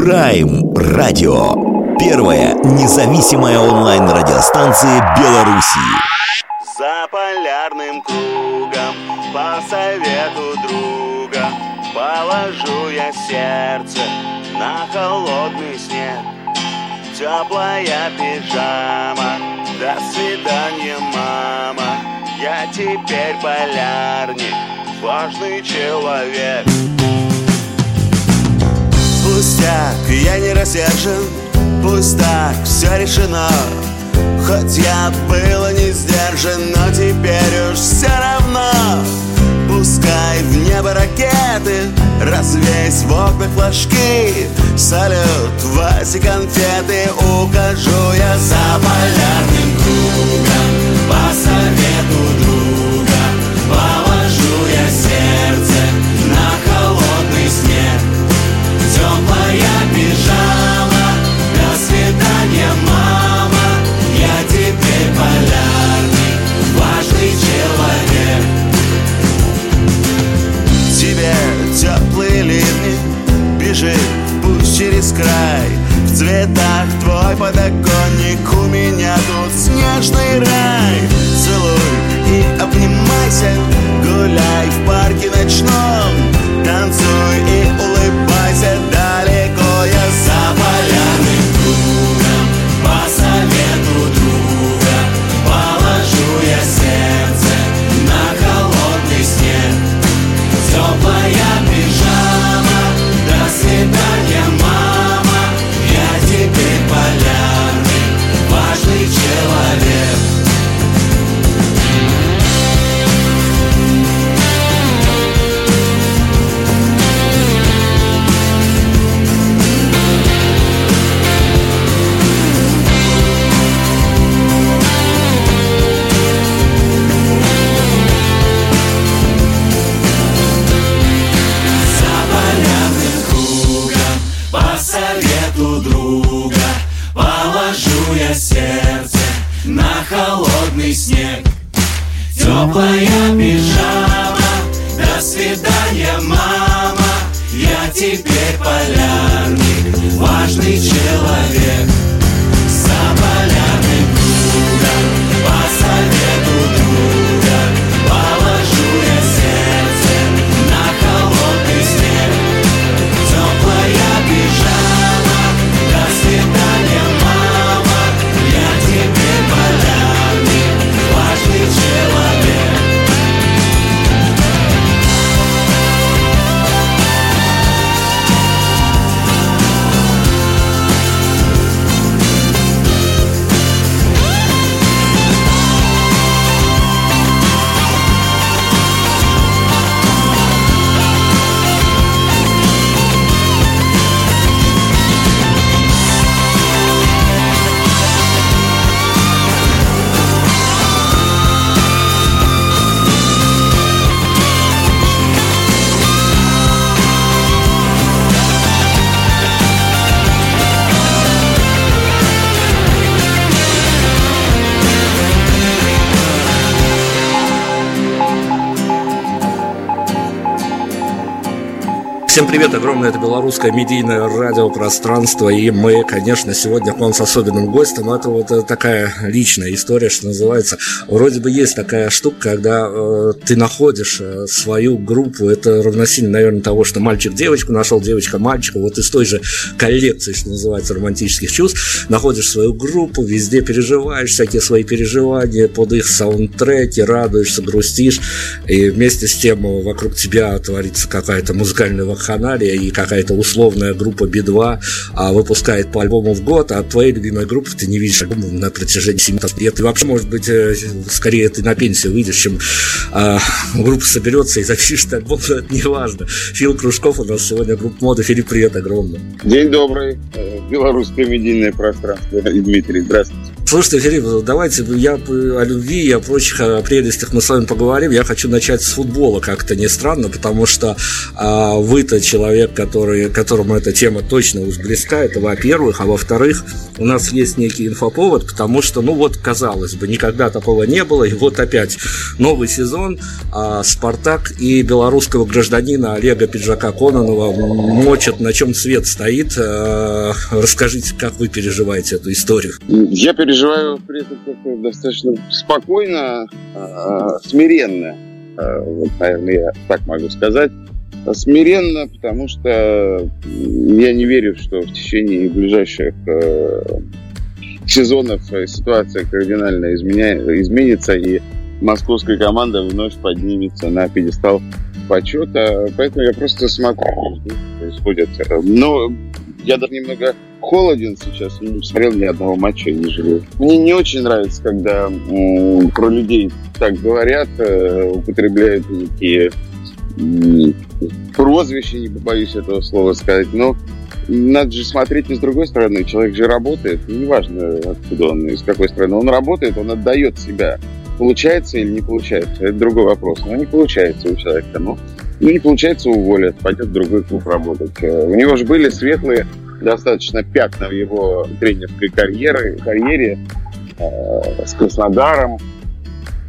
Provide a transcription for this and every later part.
Прайм Радио. Первая независимая онлайн-радиостанция Беларуси. За полярным кругом, по совету друга, Положу я сердце на холодный снег. Теплая пижама, до свидания, мама. Я теперь полярник, важный человек. Пустяк, я не рассержен. Пусть так, все решено Хоть я было не сдержан Но теперь уж все равно. Пускай в небо ракеты Развесь в окна флажки Салют, Васи конфеты. Укажу я за полярным кругом По Бежит пусть через край. В цветах твой подоконник У меня тут снежный рай. Целуй и обнимайся Гуляй в парке ночном Танцуй привет, огромное, это белорусское медийное радиопространство, и мы, конечно, сегодня к вам с особенным гостем, это вот э, такая личная история, что называется, вроде бы есть такая штука, когда э, ты находишь э, свою группу, это равносильно, наверное, того, что мальчик девочку нашел, девочка мальчика, вот из той же коллекции, что называется, романтических чувств, находишь свою группу, везде переживаешь всякие свои переживания под их саундтреки, радуешься, грустишь, и вместе с тем вокруг тебя творится какая-то музыкальная вакханалия и какая-то условная группа Би-2 а, выпускает по альбому в год, а твоей любимой группы ты не видишь альбома на протяжении 7 лет. И вообще, может быть, э, скорее ты на пенсию выйдешь, чем а, группа соберется и запишет альбом, но это не важно. Фил Кружков у нас сегодня группа моды. Филипп, привет огромный. День добрый. Белорусское медийное пространство. Дмитрий, здравствуйте. Слушайте, Филипп, давайте я о любви и о прочих о прелестях мы с вами поговорим. Я хочу начать с футбола, как-то не странно, потому что а, вы-то человек, который, которому эта тема точно уж близка, это во-первых, а во-вторых, у нас есть некий инфоповод, потому что, ну вот, казалось бы, никогда такого не было, и вот опять новый сезон, а, Спартак и белорусского гражданина Олега Пиджака Кононова мочат, на чем свет стоит. А, расскажите, как вы переживаете эту историю? Я переживаю при этом как-то достаточно спокойно, а, смиренно. А, вот, наверное, я так могу сказать. Смиренно, потому что я не верю, что в течение ближайших э, сезонов ситуация кардинально изменится, и московская команда вновь поднимется на пьедестал почета. Поэтому я просто смотрю, что происходит. Но я даже немного холоден сейчас, не смотрел ни одного матча, не жалею. Мне не очень нравится, когда м, про людей так говорят, э, употребляют такие прозвища, не побоюсь этого слова сказать, но надо же смотреть и с другой стороны. Человек же работает, неважно, откуда он, из какой страны. Он работает, он отдает себя. Получается или не получается, это другой вопрос. Но не получается у человека. Ну, не получается уволят, пойдет в другой клуб работать. Э, у него же были светлые достаточно пятна в его тренерской карьере, карьере э, с Краснодаром,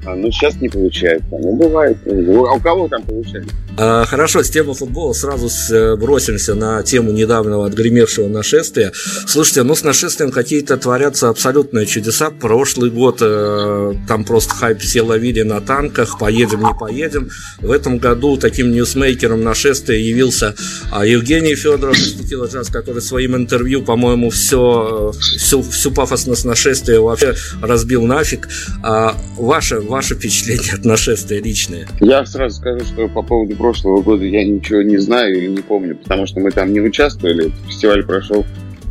а, ну, сейчас не получается. Ну, бывает. А у кого там получается? А, хорошо, с темы футбола сразу э, бросимся на тему недавнего отгремевшего нашествия. Слушайте, ну с нашествием какие-то творятся абсолютные чудеса. Прошлый год э, там просто хайп все ловили на танках, поедем, не поедем. В этом году таким ньюсмейкером нашествия явился а, Евгений Федоров Джаз, который своим интервью, по-моему, все, всю, всю пафосность нашествия вообще разбил нафиг. А ваше ваше впечатление от нашествия личное? Я сразу скажу, что по поводу прошлого года я ничего не знаю или не помню, потому что мы там не участвовали. Фестиваль прошел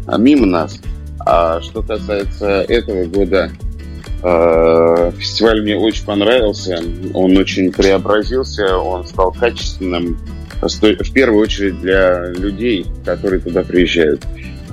а, мимо нас. А что касается этого года, э, фестиваль мне очень понравился. Он очень преобразился, он стал качественным, в первую очередь для людей, которые туда приезжают.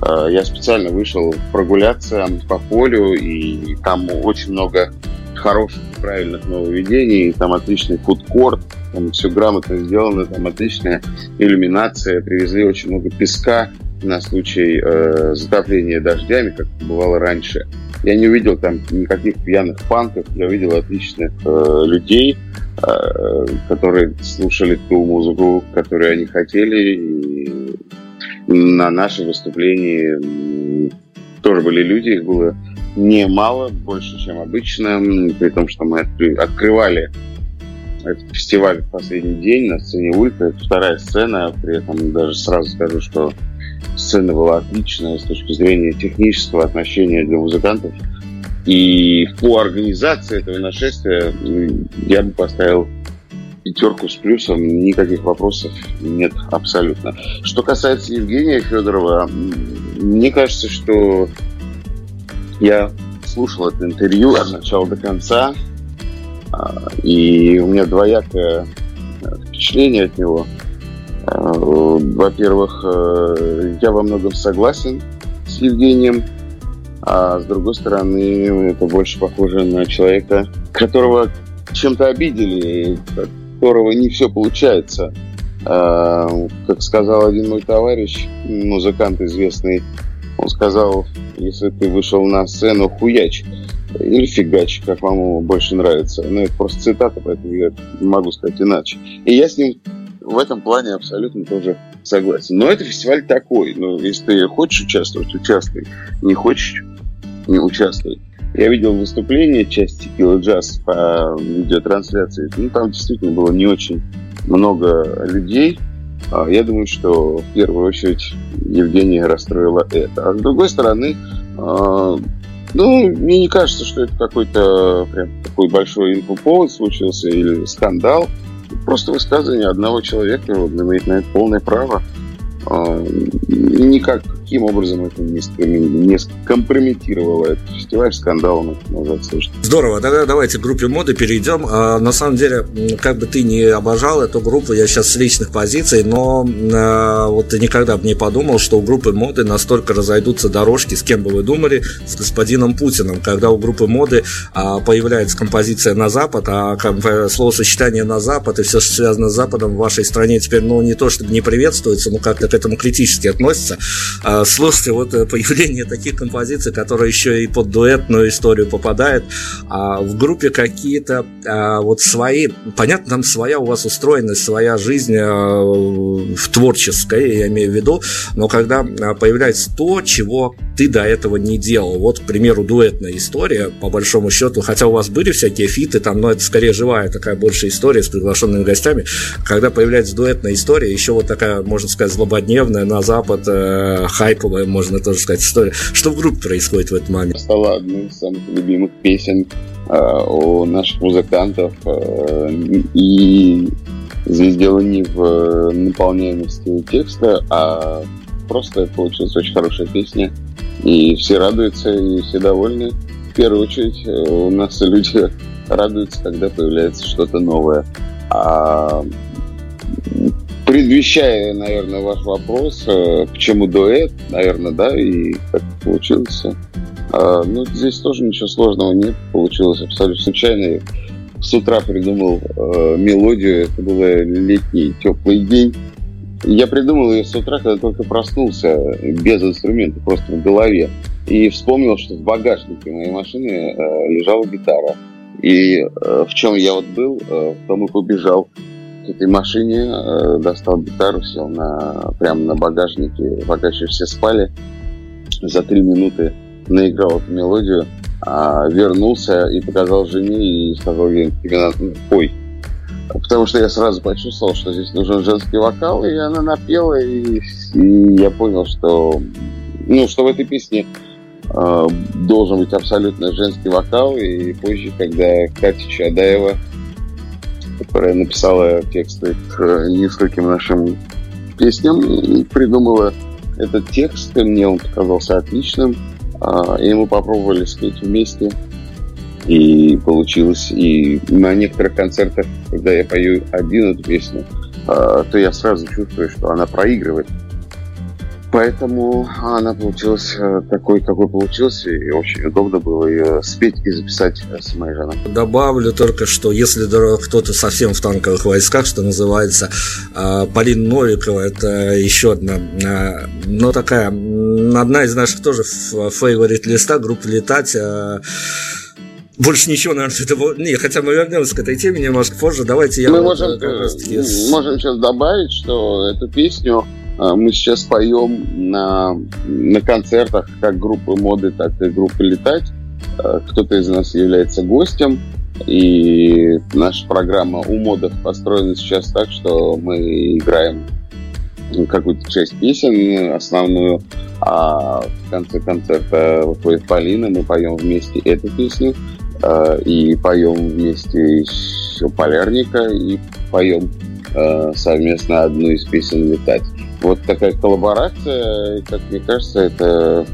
Э, я специально вышел прогуляться по полю, и там очень много хороших, правильных нововведений. Там отличный фудкорт, там все грамотно сделано, там отличная иллюминация. Привезли очень много песка на случай э, затопления дождями, как бывало раньше. Я не увидел там никаких пьяных панков, я увидел отличных э, людей, э, которые слушали ту музыку, которую они хотели. И на нашем выступлении тоже были люди, их было немало, больше, чем обычно, при том, что мы открывали этот фестиваль в последний день на сцене Улька. Это вторая сцена, при этом даже сразу скажу, что сцена была отличная с точки зрения технического отношения для музыкантов. И по организации этого нашествия я бы поставил пятерку с плюсом, никаких вопросов нет абсолютно. Что касается Евгения Федорова, мне кажется, что я слушал это интервью от начала до конца, а, и у меня двоякое впечатление от него. А, во-первых, э, я во многом согласен с Евгением, а с другой стороны, это больше похоже на человека, которого чем-то обидели, которого не все получается. А, как сказал один мой товарищ, музыкант известный, он сказал, если ты вышел на сцену, хуяч. Или фигач, как вам больше нравится. Ну, это просто цитата, поэтому я могу сказать иначе. И я с ним в этом плане абсолютно тоже согласен. Но это фестиваль такой. Ну, если ты хочешь участвовать, участвуй. Не хочешь, не участвуй. Я видел выступление части Килла Джаз по видеотрансляции. Ну, там действительно было не очень много людей. А, я думаю, что в первую очередь Евгения расстроила это. А с другой стороны, а, ну, мне не кажется, что это какой-то прям такой большой инфоповод случился или скандал. Просто высказывание одного человека, имеет на это полное право. А, никак никаким образом это не, не скомпрометировало этот фестиваль, скандалом это нельзя слышать. Здорово, тогда давайте к группе моды перейдем. А, на самом деле, как бы ты не обожал эту группу, я сейчас с личных позиций, но а, вот никогда бы не подумал, что у группы моды настолько разойдутся дорожки, с кем бы вы думали, с господином Путиным, когда у группы моды а, появляется композиция на Запад, а словосочетание на Запад и все, что связано с Западом в вашей стране теперь, ну, не то чтобы не приветствуется, но как-то к этому критически относится. А, слушайте, вот э, появление таких композиций, которые еще и под дуэтную историю попадают, а в группе какие-то а, вот свои, понятно, там своя у вас устроенность, своя жизнь а, в творческой, я имею в виду, но когда появляется то, чего ты до этого не делал. Вот, к примеру, дуэтная история, по большому счету, хотя у вас были всякие фиты, там, но это скорее живая такая больше история с приглашенными гостями, когда появляется дуэтная история, еще вот такая, можно сказать, злободневная, на Запад, э, хайповая, можно тоже сказать, история. Что в группе происходит в этот момент? Стала одной из самых любимых песен э, у наших музыкантов, э, и здесь дело не в наполняемости текста, а просто получилась очень хорошая песня, и все радуются, и все довольны. В первую очередь э, у нас люди радуются, когда появляется что-то новое. А предвещая, наверное, ваш вопрос, э, почему дуэт, наверное, да, и как получилось. А, ну, здесь тоже ничего сложного нет, получилось абсолютно случайно. С утра придумал э, мелодию, это был летний теплый день. Я придумал ее с утра, когда только проснулся, без инструмента, просто в голове. И вспомнил, что в багажнике моей машины э, лежала гитара. И э, в чем я вот был, э, в том и побежал к этой машине, э, достал гитару, сел на, прямо на багажнике, пока еще все спали. За три минуты наиграл эту мелодию, а, вернулся и показал жене и сказал ей, тебе надо, ну, пой. Потому что я сразу почувствовал, что здесь нужен женский вокал, и она напела, и, и я понял, что, ну, что в этой песне э, должен быть абсолютно женский вокал, и позже, когда Катя Чадаева которая написала тексты к нескольким нашим песням, придумала этот текст, мне он показался отличным. А, и мы попробовали спеть вместе, и получилось. И на некоторых концертах, когда я пою один эту песню, а, то я сразу чувствую, что она проигрывает Поэтому она получилась э, такой, какой получилась, и очень удобно было ее спеть и записать с моей женой. Добавлю только, что если кто-то совсем в танковых войсках, что называется, а, Полина Новикова, это еще одна, а, ну такая, одна из наших тоже фейворит листа, группы «Летать», больше ничего, наверное, этого... Не, хотя мы вернемся к этой теме немножко позже. Давайте я... Мы можем, э, можем сейчас добавить, что эту песню а, мы сейчас поем на, на концертах как группы моды, так и группы летать. А, кто-то из нас является гостем. И наша программа у модов построена сейчас так, что мы играем какую-то часть песен основную, а в конце концерта выходит Полина, мы поем вместе эту песню, и поем вместе еще Полярника, и поем совместно одну из песен «Летать» вот такая коллаборация, как мне кажется, это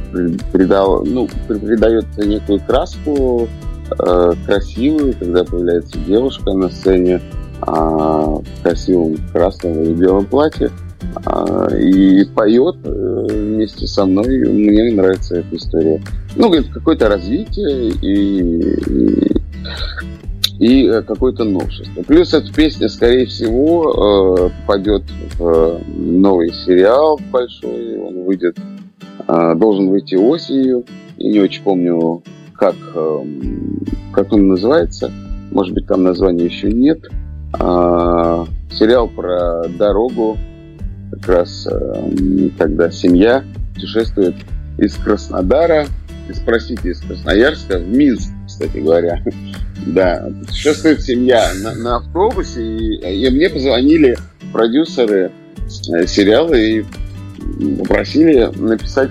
придал, ну, придает некую краску э, красивую, когда появляется девушка на сцене э, в красивом красном или белом платье. э, и поет э, вместе со мной. Мне нравится эта история. Ну, это какое-то развитие и, и и какое-то новшество. Плюс эта песня, скорее всего, э, попадет в новый сериал большой. Он выйдет, э, должен выйти осенью. Я не очень помню, как, как он называется. Может быть, там названия еще нет. А, сериал про дорогу, как раз когда семья путешествует из Краснодара, спросите, из Красноярска в Минск, кстати говоря. Да, путешествует семья на, на автобусе, и, и мне позвонили продюсеры э, сериала и попросили написать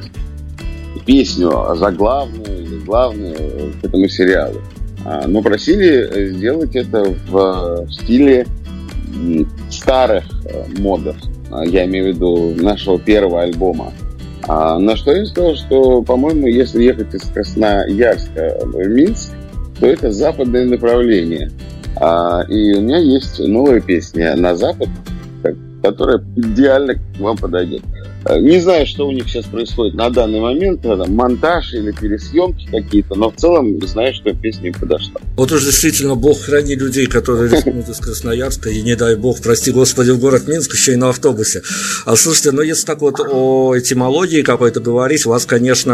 песню заглавную или главную к этому сериалу. А, но просили сделать это в стиле старых э, модов. А, я имею в виду нашего первого альбома А на что я сказал, что, по-моему, если ехать из Красноярска в Минск, то это западное направление. А, и у меня есть новая песня на запад, которая идеально к вам подойдет. Э, не знаю, что у них сейчас происходит на данный момент, там, монтаж или пересъемки какие-то, но в целом знаю, что песня им подошла. Вот уж действительно, Бог храни людей, которые рискнут из Красноярска, и не дай Бог, прости Господи, в город Минск, еще и на автобусе. А слушайте, ну если так вот о этимологии какой-то говорить, у вас, конечно,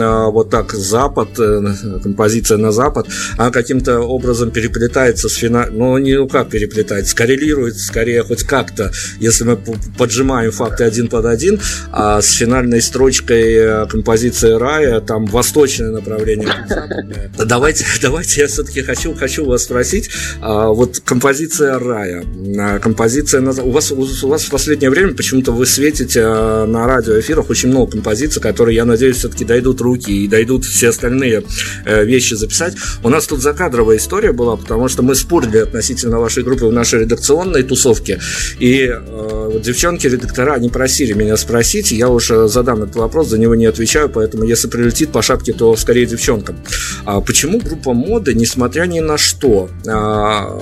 а, вот так Запад, э, композиция на Запад, она каким-то образом переплетается с финалом, ну не ну как переплетается, коррелирует скорее хоть как-то, если мы поджимаем факты один под один, а с финальной строчкой э, композиции Рая там восточное направление. Давайте, давайте я все-таки хочу, хочу вас спросить, а, вот композиция Рая, а, композиция у вас у вас в последнее время почему-то вы светите а, на радиоэфирах очень много композиций, которые, я надеюсь, все-таки дойдут руки и дойдут все остальные э, вещи записать. У нас тут закадровая история была, потому что мы спорили относительно вашей группы в нашей редакционной тусовке, и э, вот девчонки-редактора, они просили меня спросить, спросить, я уже задам этот вопрос, за него не отвечаю, поэтому если прилетит по шапке, то скорее девчонкам. А почему группа моды, несмотря ни на что, а,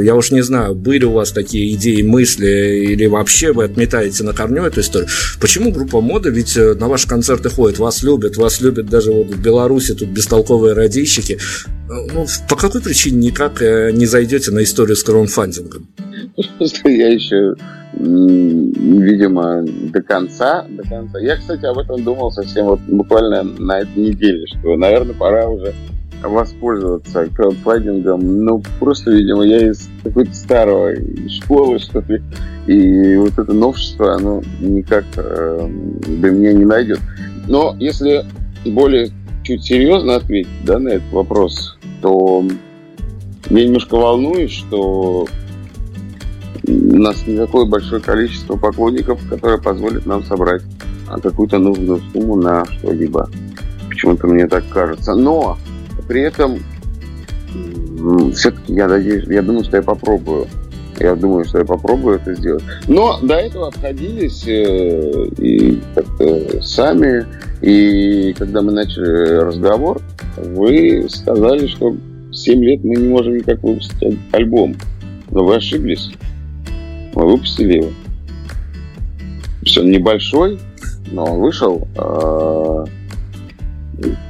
я уж не знаю, были у вас такие идеи, мысли, или вообще вы отметаете на корню эту историю, почему группа моды, ведь э, на ваши концерты ходят, вас любят, вас любят даже вот в Беларуси, тут бестолковые радищики, ну, по какой причине никак э, не зайдете на историю с краунфандингом? Я еще видимо, до конца, до конца. Я, кстати, об этом думал совсем вот буквально на этой неделе, что, наверное, пора уже воспользоваться краудфандингом. Ну, просто, видимо, я из какой-то старого школы, что ли, и вот это новшество, оно никак э, до меня не найдет. Но если более чуть серьезно ответить да, на этот вопрос, то я немножко волнуюсь, что у нас не такое большое количество поклонников, которое позволит нам собрать а, какую-то нужную сумму на что-либо. Почему-то мне так кажется. Но при этом все-таки я надеюсь, я думаю, что я попробую. Я думаю, что я попробую это сделать. Но до этого обходились э, и как-то сами. И когда мы начали разговор, вы сказали, что 7 лет мы не можем никак выпустить альбом. Но вы ошиблись мы выпустили его. Все небольшой, но он вышел. А,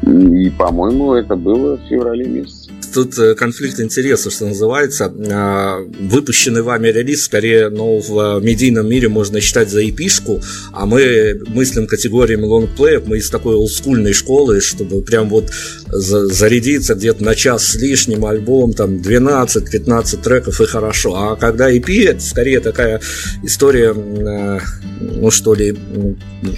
и, по-моему, это было в феврале месяце тут э, конфликт интересов, что называется. А, выпущенный вами релиз, скорее, ну, в медийном мире можно считать за эпишку, а мы мыслим категориями лонгплеев, мы из такой олдскульной школы, чтобы прям вот зарядиться где-то на час с лишним альбом, там 12-15 треков и хорошо. А когда EP, это скорее такая история, э, ну что ли,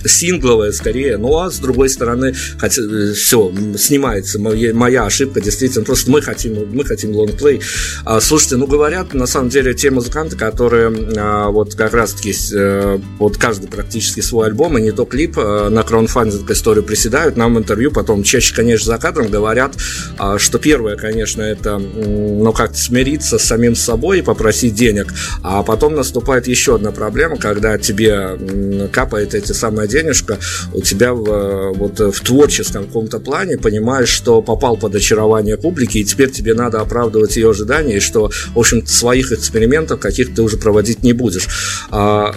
сингловая скорее, ну а с другой стороны, хотя, э, все, снимается моя ошибка, действительно, просто мы хотим, мы хотим лонгплей. А, слушайте, ну говорят, на самом деле, те музыканты, которые а, вот как раз-таки э, вот каждый практически свой альбом, и не то клип э, на краунфандинг историю приседают, нам в интервью потом чаще, конечно, за кадром говорят, а, что первое, конечно, это, ну, как-то смириться с самим собой и попросить денег, а потом наступает еще одна проблема, когда тебе капает эти самые денежка, у тебя в, вот в творческом каком-то плане понимаешь, что попал под очарование публики, и теперь тебе надо оправдывать ее ожидания, и что, в общем своих экспериментов каких ты уже проводить не будешь. А,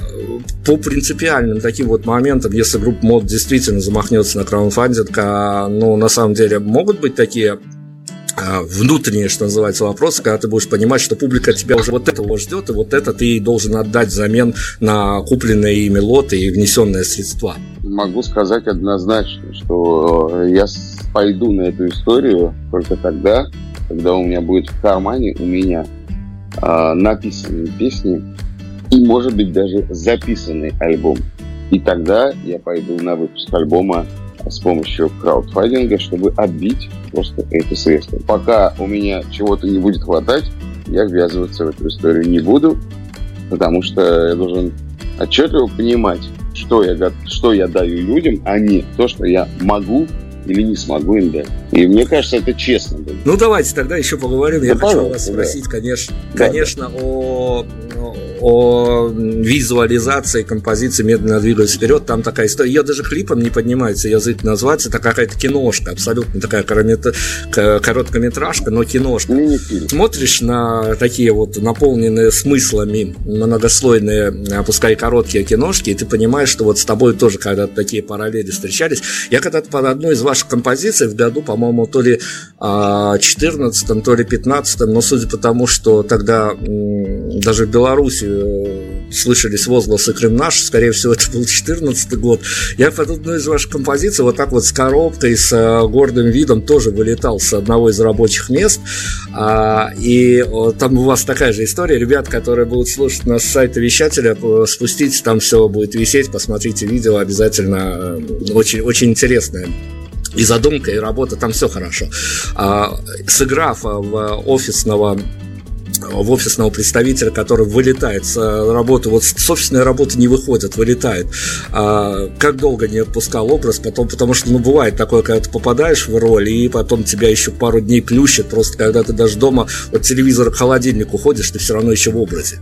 по принципиальным таким вот моментам, если группа мод действительно замахнется на краунфандинг, а, ну, на самом деле, могут быть такие внутренние, что называется, вопросы, когда ты будешь понимать, что публика тебя уже вот этого ждет, и вот это ты должен отдать взамен на купленные ими лоты и внесенные средства. Могу сказать однозначно, что я пойду на эту историю только тогда, когда у меня будет в кармане у меня э, написанные песни и, может быть, даже записанный альбом. И тогда я пойду на выпуск альбома с помощью краудфандинга, чтобы отбить просто эти средства. Пока у меня чего-то не будет хватать, я ввязываться в эту историю не буду, потому что я должен отчетливо понимать, что я, что я даю людям, а не то, что я могу или не смогу им дать. И мне кажется, это честно. Будет. Ну, давайте тогда еще поговорим. Да, Я хочу вас спросить, да. конечно, да, конечно да. О, о визуализации композиции «Медленно двигаясь вперед». Там такая история. Ее даже клипом не поднимается язык назвать. Это какая-то киношка, абсолютно такая короткометражка, но киношка. Смотришь на такие вот наполненные смыслами многослойные, пускай короткие киношки, и ты понимаешь, что вот с тобой тоже когда-то такие параллели встречались. Я когда-то под одной из ваших композиций в году, по-моему, то ли 14 а, то ли 15 но судя по тому, что тогда даже в Беларуси э, слышались возгласы «Крым наш», скорее всего, это был 14 год, я под одной из ваших композиций вот так вот с коробкой, с э, гордым видом тоже вылетал с одного из рабочих мест, а, и там у вас такая же история, ребят, которые будут слушать нас с сайта вещателя, спуститесь, там все будет висеть, посмотрите видео, обязательно э, очень, очень интересное и задумка, и работа, там все хорошо. А, сыграв в офисного в офисного представителя, который вылетает с работы, вот с собственной работы не выходит, вылетает. А, как долго не отпускал образ, потом, потому что, ну, бывает такое, когда ты попадаешь в роль, и потом тебя еще пару дней плющит, просто когда ты даже дома от телевизора к холодильнику ходишь, ты все равно еще в образе.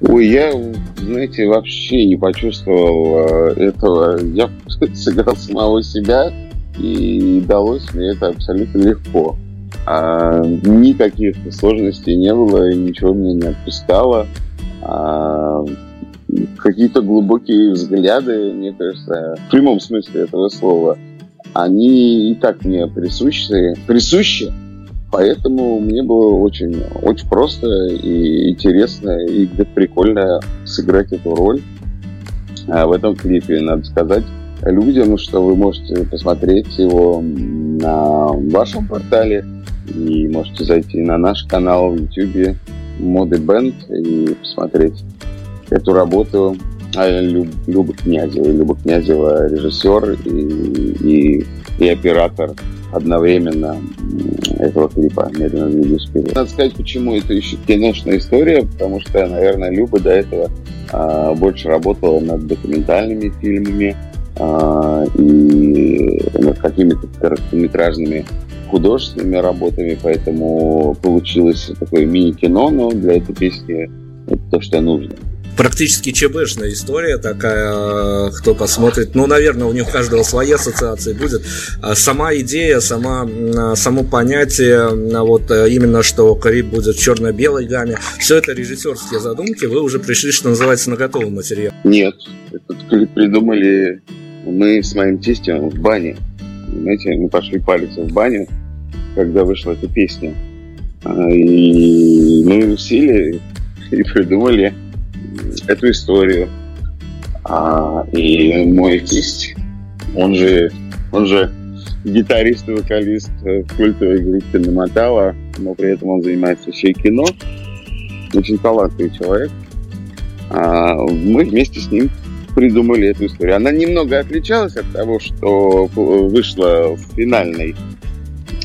Ой, я, знаете, вообще не почувствовал э, этого. Я сыграл самого себя, и далось мне это абсолютно легко. А, никаких сложностей не было, и ничего меня не отпускало. А, какие-то глубокие взгляды, мне кажется, в прямом смысле этого слова, они и так мне присущи, присущи, поэтому мне было очень, очень просто и интересно, и прикольно сыграть эту роль а в этом клипе, надо сказать людям, что вы можете посмотреть его на вашем портале и можете зайти на наш канал в YouTube Моды Бенд и посмотреть эту работу а, Люб, Люба Князева. Люба Князева режиссер и, и, и оператор одновременно этого клипа «Медленно двигаюсь вперед». Надо сказать, почему это еще киношная история, потому что, наверное, Люба до этого а, больше работала над документальными фильмами и над какими-то короткометражными художественными работами, поэтому получилось такое мини-кино, но для этой песни это то, что нужно практически ЧБшная история такая, кто посмотрит. Ну, наверное, у них у каждого свои ассоциации будет. А сама идея, сама, само понятие, вот именно, что Кариб будет в черно-белой гамме, все это режиссерские задумки, вы уже пришли, что называется, на готовый материал. Нет, клип придумали мы с моим тестем в бане. Знаете, мы пошли палиться в баню, когда вышла эта песня. А, и мы сели и придумали эту историю. А, и мой тесть, он же, он же гитарист и вокалист в культовой группе Намотала, но при этом он занимается еще и кино. Очень талантливый человек. А, мы вместе с ним придумали эту историю. Она немного отличалась от того, что вышло в финальной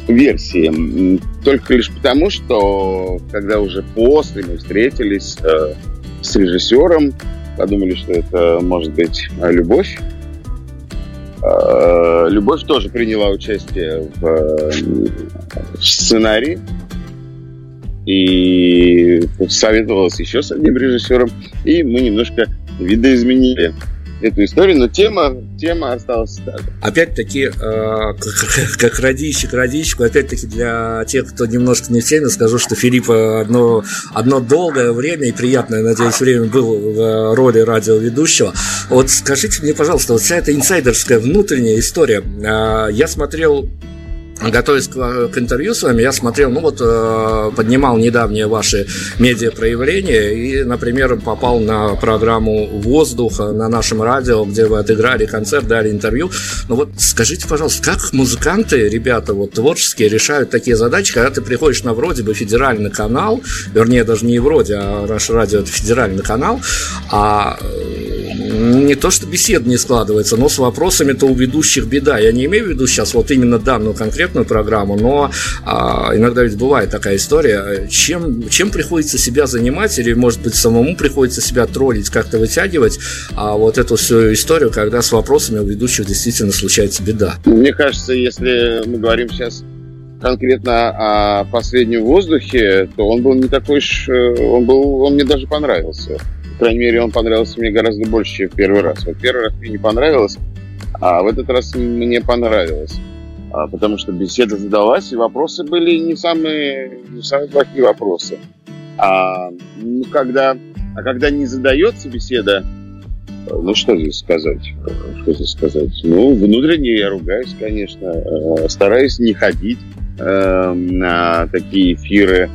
версии. Только лишь потому, что когда уже после мы встретились э, с режиссером, подумали, что это может быть любовь. Э, любовь тоже приняла участие в, в сценарии и советовалась еще с одним режиссером, и мы немножко видоизменили эту историю, но тема, тема осталась та же. Опять-таки, э, как, как родичек, родичку, опять-таки для тех, кто немножко не в теме, скажу, что Филипп одно, одно долгое время и приятное, надеюсь, время был в роли радиоведущего. Вот скажите мне, пожалуйста, вот вся эта инсайдерская внутренняя история, э, я смотрел готовясь к, к интервью с вами, я смотрел, ну вот, э, поднимал недавние ваши медиапроявления и, например, попал на программу «Воздух» на нашем радио, где вы отыграли концерт, дали интервью. Ну вот скажите, пожалуйста, как музыканты, ребята вот творческие, решают такие задачи, когда ты приходишь на вроде бы федеральный канал, вернее, даже не вроде, а наш радио это федеральный канал, а не то, что бесед не складывается, но с вопросами-то у ведущих беда. Я не имею в виду сейчас вот именно данную конкретную программу, но а, иногда ведь бывает такая история. Чем, чем приходится себя занимать, или, может быть, самому приходится себя троллить, как-то вытягивать, а вот эту всю историю, когда с вопросами у ведущих действительно случается беда. Мне кажется, если мы говорим сейчас конкретно о последнем воздухе, то он был не такой уж... Э, он был... Он мне даже понравился по крайней мере, он понравился мне гораздо больше, чем в первый раз. Вот первый раз мне не понравилось, а в этот раз мне понравилось. А, потому что беседа задалась, и вопросы были не самые, не самые плохие вопросы. А, ну, когда, а когда не задается беседа, ну, что здесь сказать? Что здесь сказать? Ну, внутренне я ругаюсь, конечно. Э, стараюсь не ходить э, на такие эфиры.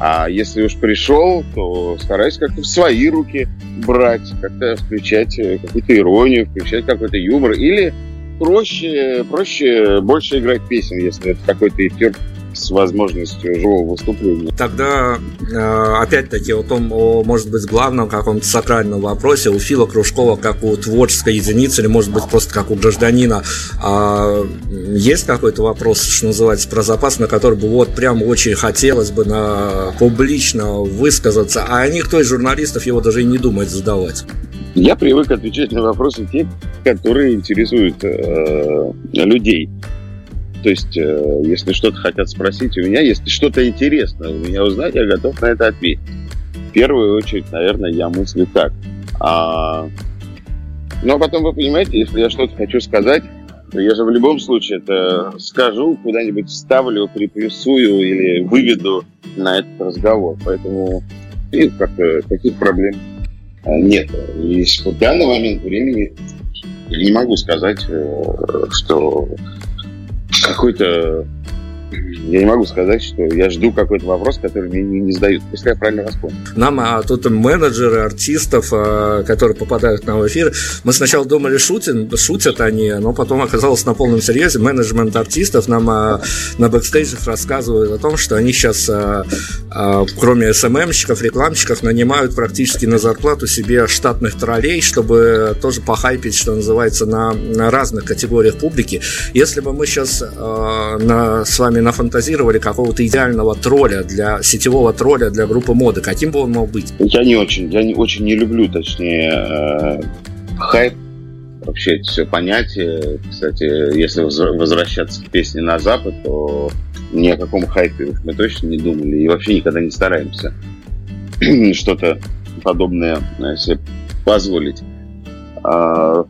А если уж пришел, то стараюсь как-то в свои руки брать, как-то включать э, какую-то иронию, включать какой-то юмор. Или проще, проще больше играть песен, если это какой-то эфир с возможностью живого выступления. Тогда, э, опять-таки, о том, о, может быть, главном каком-то сакральном вопросе у Фила Кружкова, как у творческой единицы, или, может быть, просто как у гражданина, а, есть какой-то вопрос, что называется, про запас, на который бы вот прям очень хотелось бы на, публично высказаться, а никто из журналистов его даже и не думает задавать? Я привык отвечать на вопросы те, которые интересуют э, людей. То есть, э, если что-то хотят спросить у меня, если что-то интересное у меня узнать, я готов на это ответить. В первую очередь, наверное, я мыслю так. А... Ну, а потом, вы понимаете, если я что-то хочу сказать, то я же в любом случае это скажу, куда-нибудь вставлю, приплюсую или выведу на этот разговор. Поэтому и как-то таких проблем нет. И в данный момент времени я не могу сказать, э, что какой-то я не могу сказать, что я жду какой-то вопрос, который мне не, задают, если я правильно вас понял. Нам а, тут менеджеры артистов, а, которые попадают на эфир, мы сначала думали, шутят, шутят они, но потом оказалось на полном серьезе. Менеджмент артистов нам а, на бэкстейджах рассказывают о том, что они сейчас, а, а, кроме СММщиков, рекламщиков, нанимают практически на зарплату себе штатных троллей, чтобы тоже похайпить, что называется, на, на разных категориях публики. Если бы мы сейчас а, на, с вами нафантазировали какого-то идеального тролля для сетевого тролля для группы моды, каким бы он мог быть? Я не очень, я не очень не люблю, точнее, э, хайп вообще это все понятие. Кстати, если возвращаться к песне на Запад, то ни о каком хайпе мы точно не думали и вообще никогда не стараемся что-то подобное э, себе позволить. А,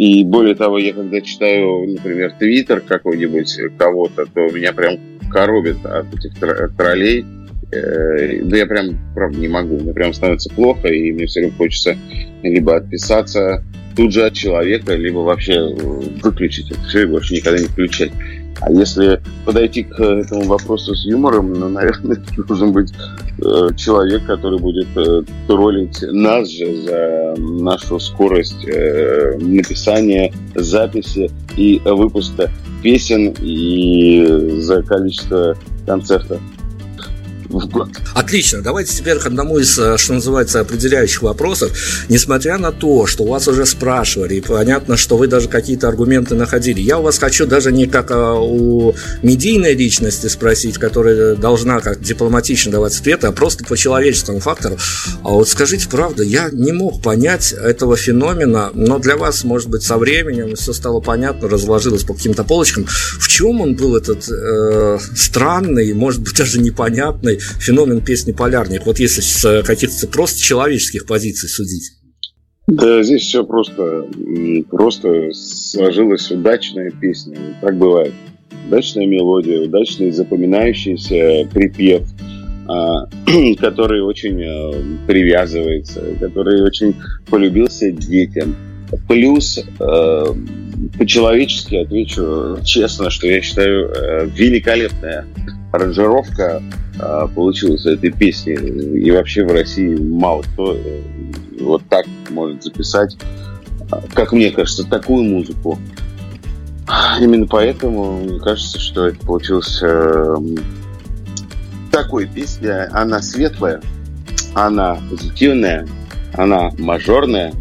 и более того, я когда читаю, например, твиттер какой-нибудь кого-то, то меня прям коробит от этих троллей. Э, да я прям, правда, не могу. Мне прям становится плохо, и мне все время хочется либо отписаться тут же от человека, либо вообще выключить это все и больше никогда не включать. А если подойти к этому вопросу с юмором, ну, наверное, должен быть э, человек, который будет э, троллить нас же за нашу скорость э, написания, записи и выпуска песен и за количество концертов в год. Отлично, давайте теперь к одному из, э, что называется, определяющих вопросов. Несмотря на то, что у вас уже спрашивали, и понятно, что вы даже какие-то аргументы находили, я у вас хочу даже не как а, у медийной личности спросить, которая должна как дипломатично давать ответы, а просто по человеческому фактору. А вот скажите правда, я не мог понять этого феномена, но для вас, может быть, со временем все стало понятно, разложилось по каким-то полочкам. В чем он был этот э, странный, может быть, даже непонятный феномен песни «Полярник», вот если с э, каких-то просто человеческих позиций судить? Да, здесь все просто, просто сложилась удачная песня. Так бывает. Удачная мелодия, удачный запоминающийся припев, а, который очень э, привязывается, который очень полюбился детям. Плюс э, по-человечески отвечу честно, что я считаю великолепная аранжировка а, получилось этой песни. И вообще в России мало кто э, вот так может записать, а, как мне кажется, такую музыку. Именно поэтому мне кажется, что это получилось э, такой песня. Она светлая, она позитивная, она мажорная.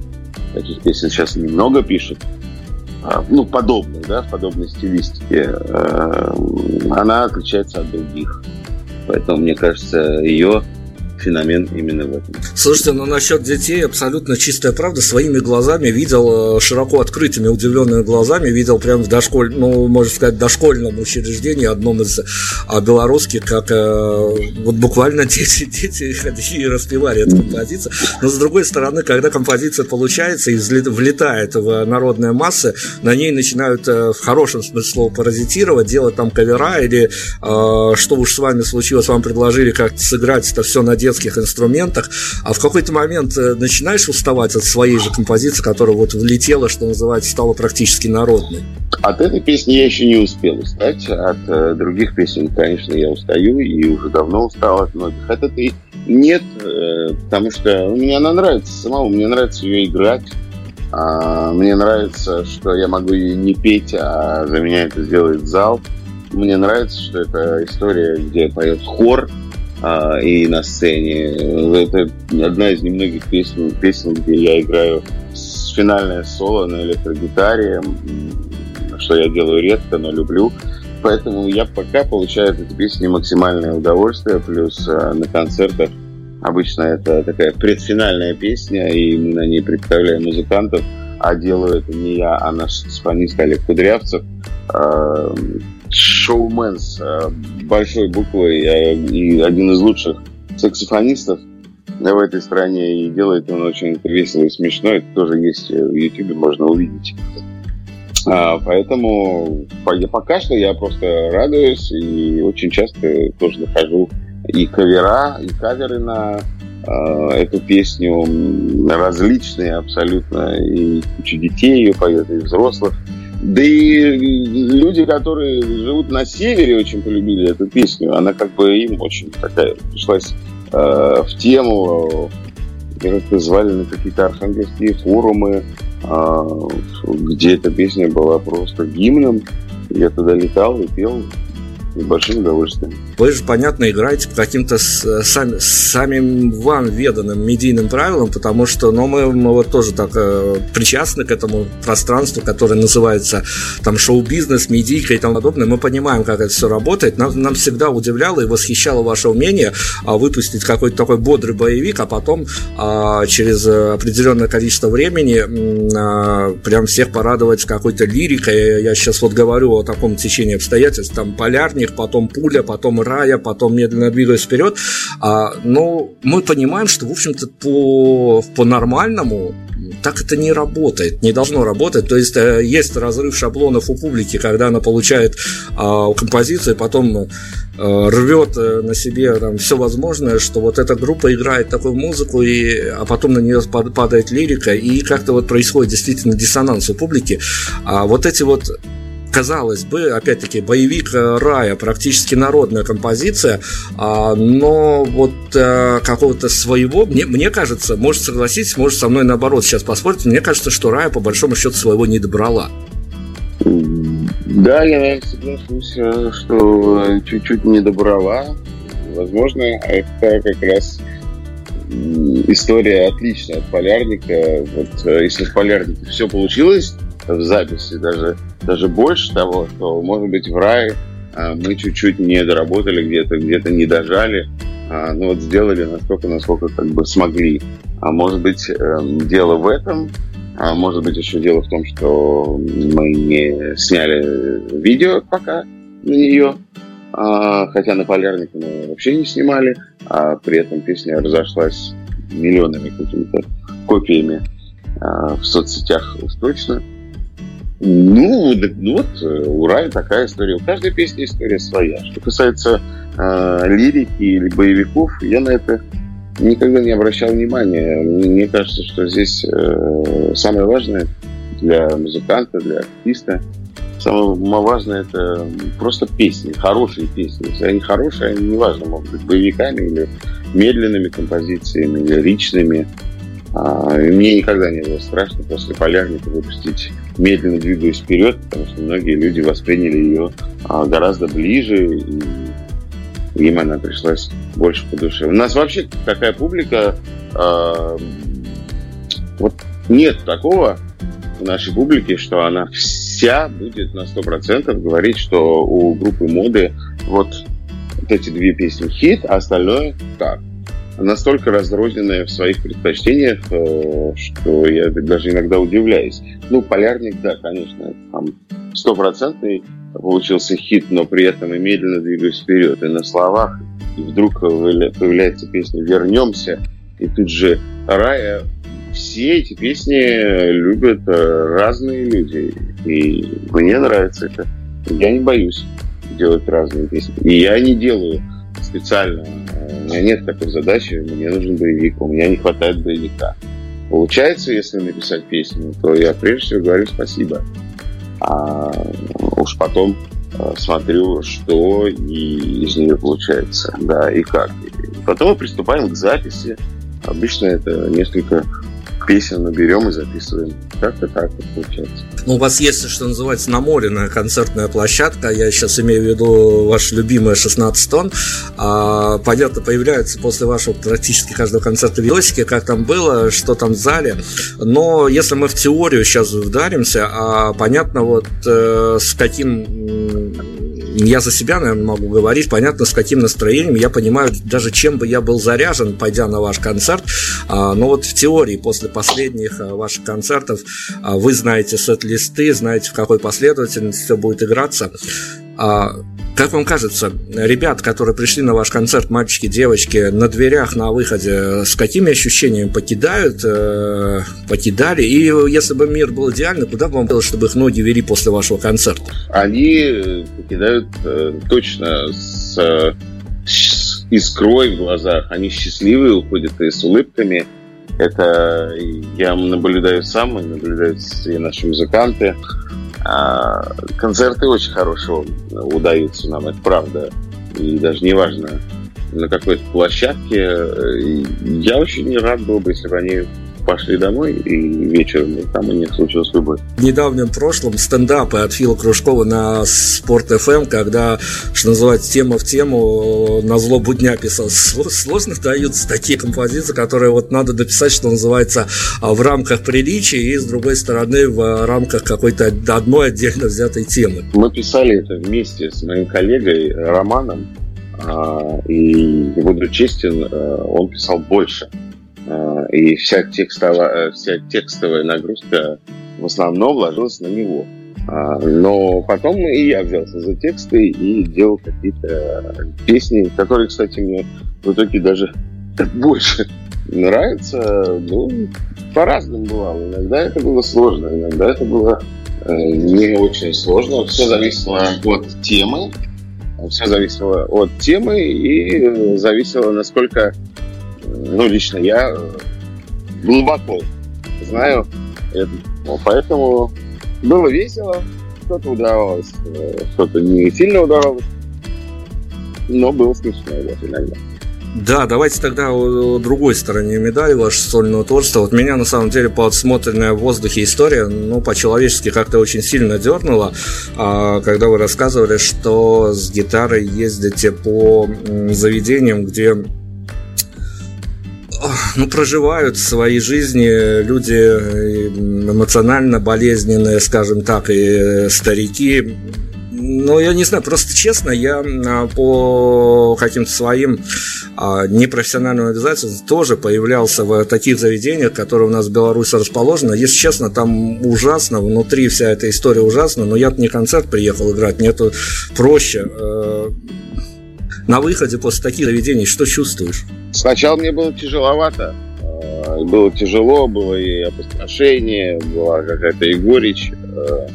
Таких песен сейчас немного пишут. А, ну, подобных, да, в подобной стилистике. Э, она отличается от других. Поэтому, мне кажется, ее феномен именно в этом. Слушайте, ну насчет детей абсолютно чистая правда. Своими глазами видел, э, широко открытыми, удивленными глазами, видел прямо в дошколь, ну, можно сказать, дошкольном учреждении, одном из а, белорусских, как э, вот буквально дети, дети ходили и распевали эту композицию. Но с другой стороны, когда композиция получается и влетает в народные массы, на ней начинают э, в хорошем смысле слова паразитировать, делать там кавера или что уж с вами случилось, вам предложили как-то сыграть это все на детских инструментах, а в какой-то момент э, начинаешь уставать от своей же композиции, которая вот влетела, что называется, стала практически народной? От этой песни я еще не успел устать, от э, других песен, конечно, я устаю и уже давно устал от многих. От этой нет, э, потому что мне она нравится самому, мне нравится ее играть, а, мне нравится, что я могу ее не петь, а за меня это сделает зал. Мне нравится, что это история, где поет хор, а, и на сцене. Это одна из немногих песен, песен, где я играю финальное соло на электрогитаре, что я делаю редко, но люблю. Поэтому я пока получаю от этой песни максимальное удовольствие, плюс а, на концертах обычно это такая предфинальная песня, и на ней представляем музыкантов, а делаю это не я, а наш саксофонист Олег Кудрявцев. А, шоумен с э, большой буквой э, и один из лучших саксофонистов в этой стране. И делает он очень весело и смешно. Это тоже есть в YouTube, можно увидеть. А, поэтому пока что я просто радуюсь и очень часто тоже нахожу и кавера, и каверы на э, эту песню различные абсолютно. И куча детей ее поет, и взрослых. Да и люди, которые живут на севере, очень полюбили эту песню. Она как бы им очень такая пришлась э, в тему. Как-то звали на какие-то архангельские форумы, э, где эта песня была просто гимном. Я туда летал и пел с большим удовольствием. Вы же, понятно, играете по каким-то сами, самим вам веданным медийным правилам, потому что ну, мы, мы вот тоже так э, причастны к этому пространству, которое называется там шоу-бизнес, медийка и тому подобное. Мы понимаем, как это все работает. Нам, нам всегда удивляло и восхищало ваше умение а, выпустить какой-то такой бодрый боевик, а потом а, через определенное количество времени а, прям всех порадовать какой-то лирикой. Я сейчас вот говорю о таком течении обстоятельств. Там полярник, них, потом пуля, потом рая, потом медленно двигаясь вперед. А, но мы понимаем, что, в общем-то, по, по-нормальному так это не работает, не должно работать. То есть э, есть разрыв шаблонов у публики, когда она получает э, композицию, потом э, рвет э, на себе там, все возможное, что вот эта группа играет такую музыку, и, а потом на нее падает лирика, и как-то вот происходит действительно диссонанс у публики. А вот эти вот казалось бы, опять-таки, боевик э, рая, практически народная композиция, а, но вот э, какого-то своего, мне, мне кажется, может согласитесь, может со мной наоборот сейчас поспорить, мне кажется, что рая по большому счету своего не добрала. Да, я, соглашусь, э, что чуть-чуть не добрала. Возможно, это как раз история отличная от полярника. Вот если в полярнике все получилось, в записи, даже, даже больше того, что, может быть, в рае а, мы чуть-чуть не доработали где-то, где-то не дожали, а, ну вот сделали настолько, насколько как бы смогли. А может быть, эм, дело в этом, а может быть, еще дело в том, что мы не сняли видео пока на нее, а, хотя на полярнике мы вообще не снимали, а при этом песня разошлась миллионами какими-то копиями в соцсетях уж точно. Ну, ну вот, э, ура, такая история. У каждой песни история своя. Что касается э, лирики или боевиков, я на это никогда не обращал внимания. Мне кажется, что здесь э, самое важное для музыканта, для артиста, самое важное это просто песни, хорошие песни. Если они хорошие, они неважно, могут быть боевиками или медленными композициями, или личными. А, мне никогда не было страшно после полярника выпустить медленно двигаясь вперед, потому что многие люди восприняли ее а, гораздо ближе, и им она пришлась больше по душе. У нас вообще такая публика, э, вот нет такого в нашей публике, что она вся будет на 100% говорить, что у группы моды вот, вот эти две песни хит, а остальное так. настолько разрозненная в своих предпочтениях, э, что я даже иногда удивляюсь. Ну, «Полярник», да, конечно, там стопроцентный получился хит, но при этом и медленно двигаюсь вперед. И на словах и вдруг появляется песня «Вернемся», и тут же «Рая». Все эти песни любят э, разные люди, и мне нравится это. Я не боюсь делать разные песни. И я не делаю специально. У меня нет такой задачи, мне нужен боевик, у меня не хватает боевика. Получается, если написать песню, то я прежде всего говорю спасибо. А уж потом э, смотрю, что и из нее получается, да, и как. Потом мы приступаем к записи. Обычно это несколько песен наберем и записываем. Как-то так вот получается. Ну, у вас есть, что называется, наморенная концертная площадка. Я сейчас имею в виду ваш любимый 16 тонн. А, понятно, появляются после вашего практически каждого концерта видосики, как там было, что там в зале. Но если мы в теорию сейчас вдаримся, а понятно, вот э, с каким я за себя, наверное, могу говорить, понятно, с каким настроением, я понимаю, даже чем бы я был заряжен, пойдя на ваш концерт, а, но вот в теории, после последних а, ваших концертов, а, вы знаете сет-листы, знаете, в какой последовательности все будет играться, как вам кажется, ребят, которые пришли на ваш концерт, мальчики, девочки, на дверях, на выходе, с какими ощущениями покидают, э, покидали? И если бы мир был идеальный, куда бы вам было, чтобы их ноги вели после вашего концерта? Они покидают э, точно с, с искрой в глазах. Они счастливые, уходят и с улыбками. Это я наблюдаю сам, и наблюдают все наши музыканты. А, концерты очень хорошо удаются нам, это правда. И даже не важно, на какой-то площадке. Я очень рад был бы, если бы они пошли домой, и вечером там у них случилась любовь. В недавнем прошлом стендапы от Фила Кружкова на Спорт FM, когда, что называется, тема в тему, на зло будня писал. Сложно даются такие композиции, которые вот надо дописать, что называется, а, в рамках приличия, и, с другой стороны, в рамках какой-то одной отдельно взятой темы. Мы писали это вместе с моим коллегой Романом, а, и буду честен, э, он писал больше. А, и вся текстовая, э, вся текстовая нагрузка в основном ложилась на него. А, но потом и я взялся за тексты и делал какие-то песни, которые, кстати, мне в итоге даже больше нравятся. Ну, по-разному бывало. Иногда это было сложно, иногда это было э, не очень сложно. Все зависело от темы. Все зависело от темы и зависело, насколько ну, лично я э, глубоко знаю это. Ну, поэтому было весело, что-то удавалось, э, что-то не сильно удавалось, но было смешно вот иногда. Да, давайте тогда о другой стороне медали вашего сольного творчества. Вот меня на самом деле подсмотренная в воздухе история, ну, по-человечески как-то очень сильно дернула, а, когда вы рассказывали, что с гитарой ездите по заведениям, где ну, проживают свои жизни люди э, эмоционально болезненные, скажем так, и э, старики. Ну, я не знаю, просто честно, я а, по каким-то своим а, непрофессиональным обязательствам тоже появлялся в таких заведениях, которые у нас в Беларуси расположены. Если честно, там ужасно, внутри вся эта история ужасна, но я не концерт приехал играть, мне это проще. Э, на выходе после таких заведений что чувствуешь? Сначала мне было тяжеловато. А, было тяжело, было и опустошение, была какая-то и горечь. Э,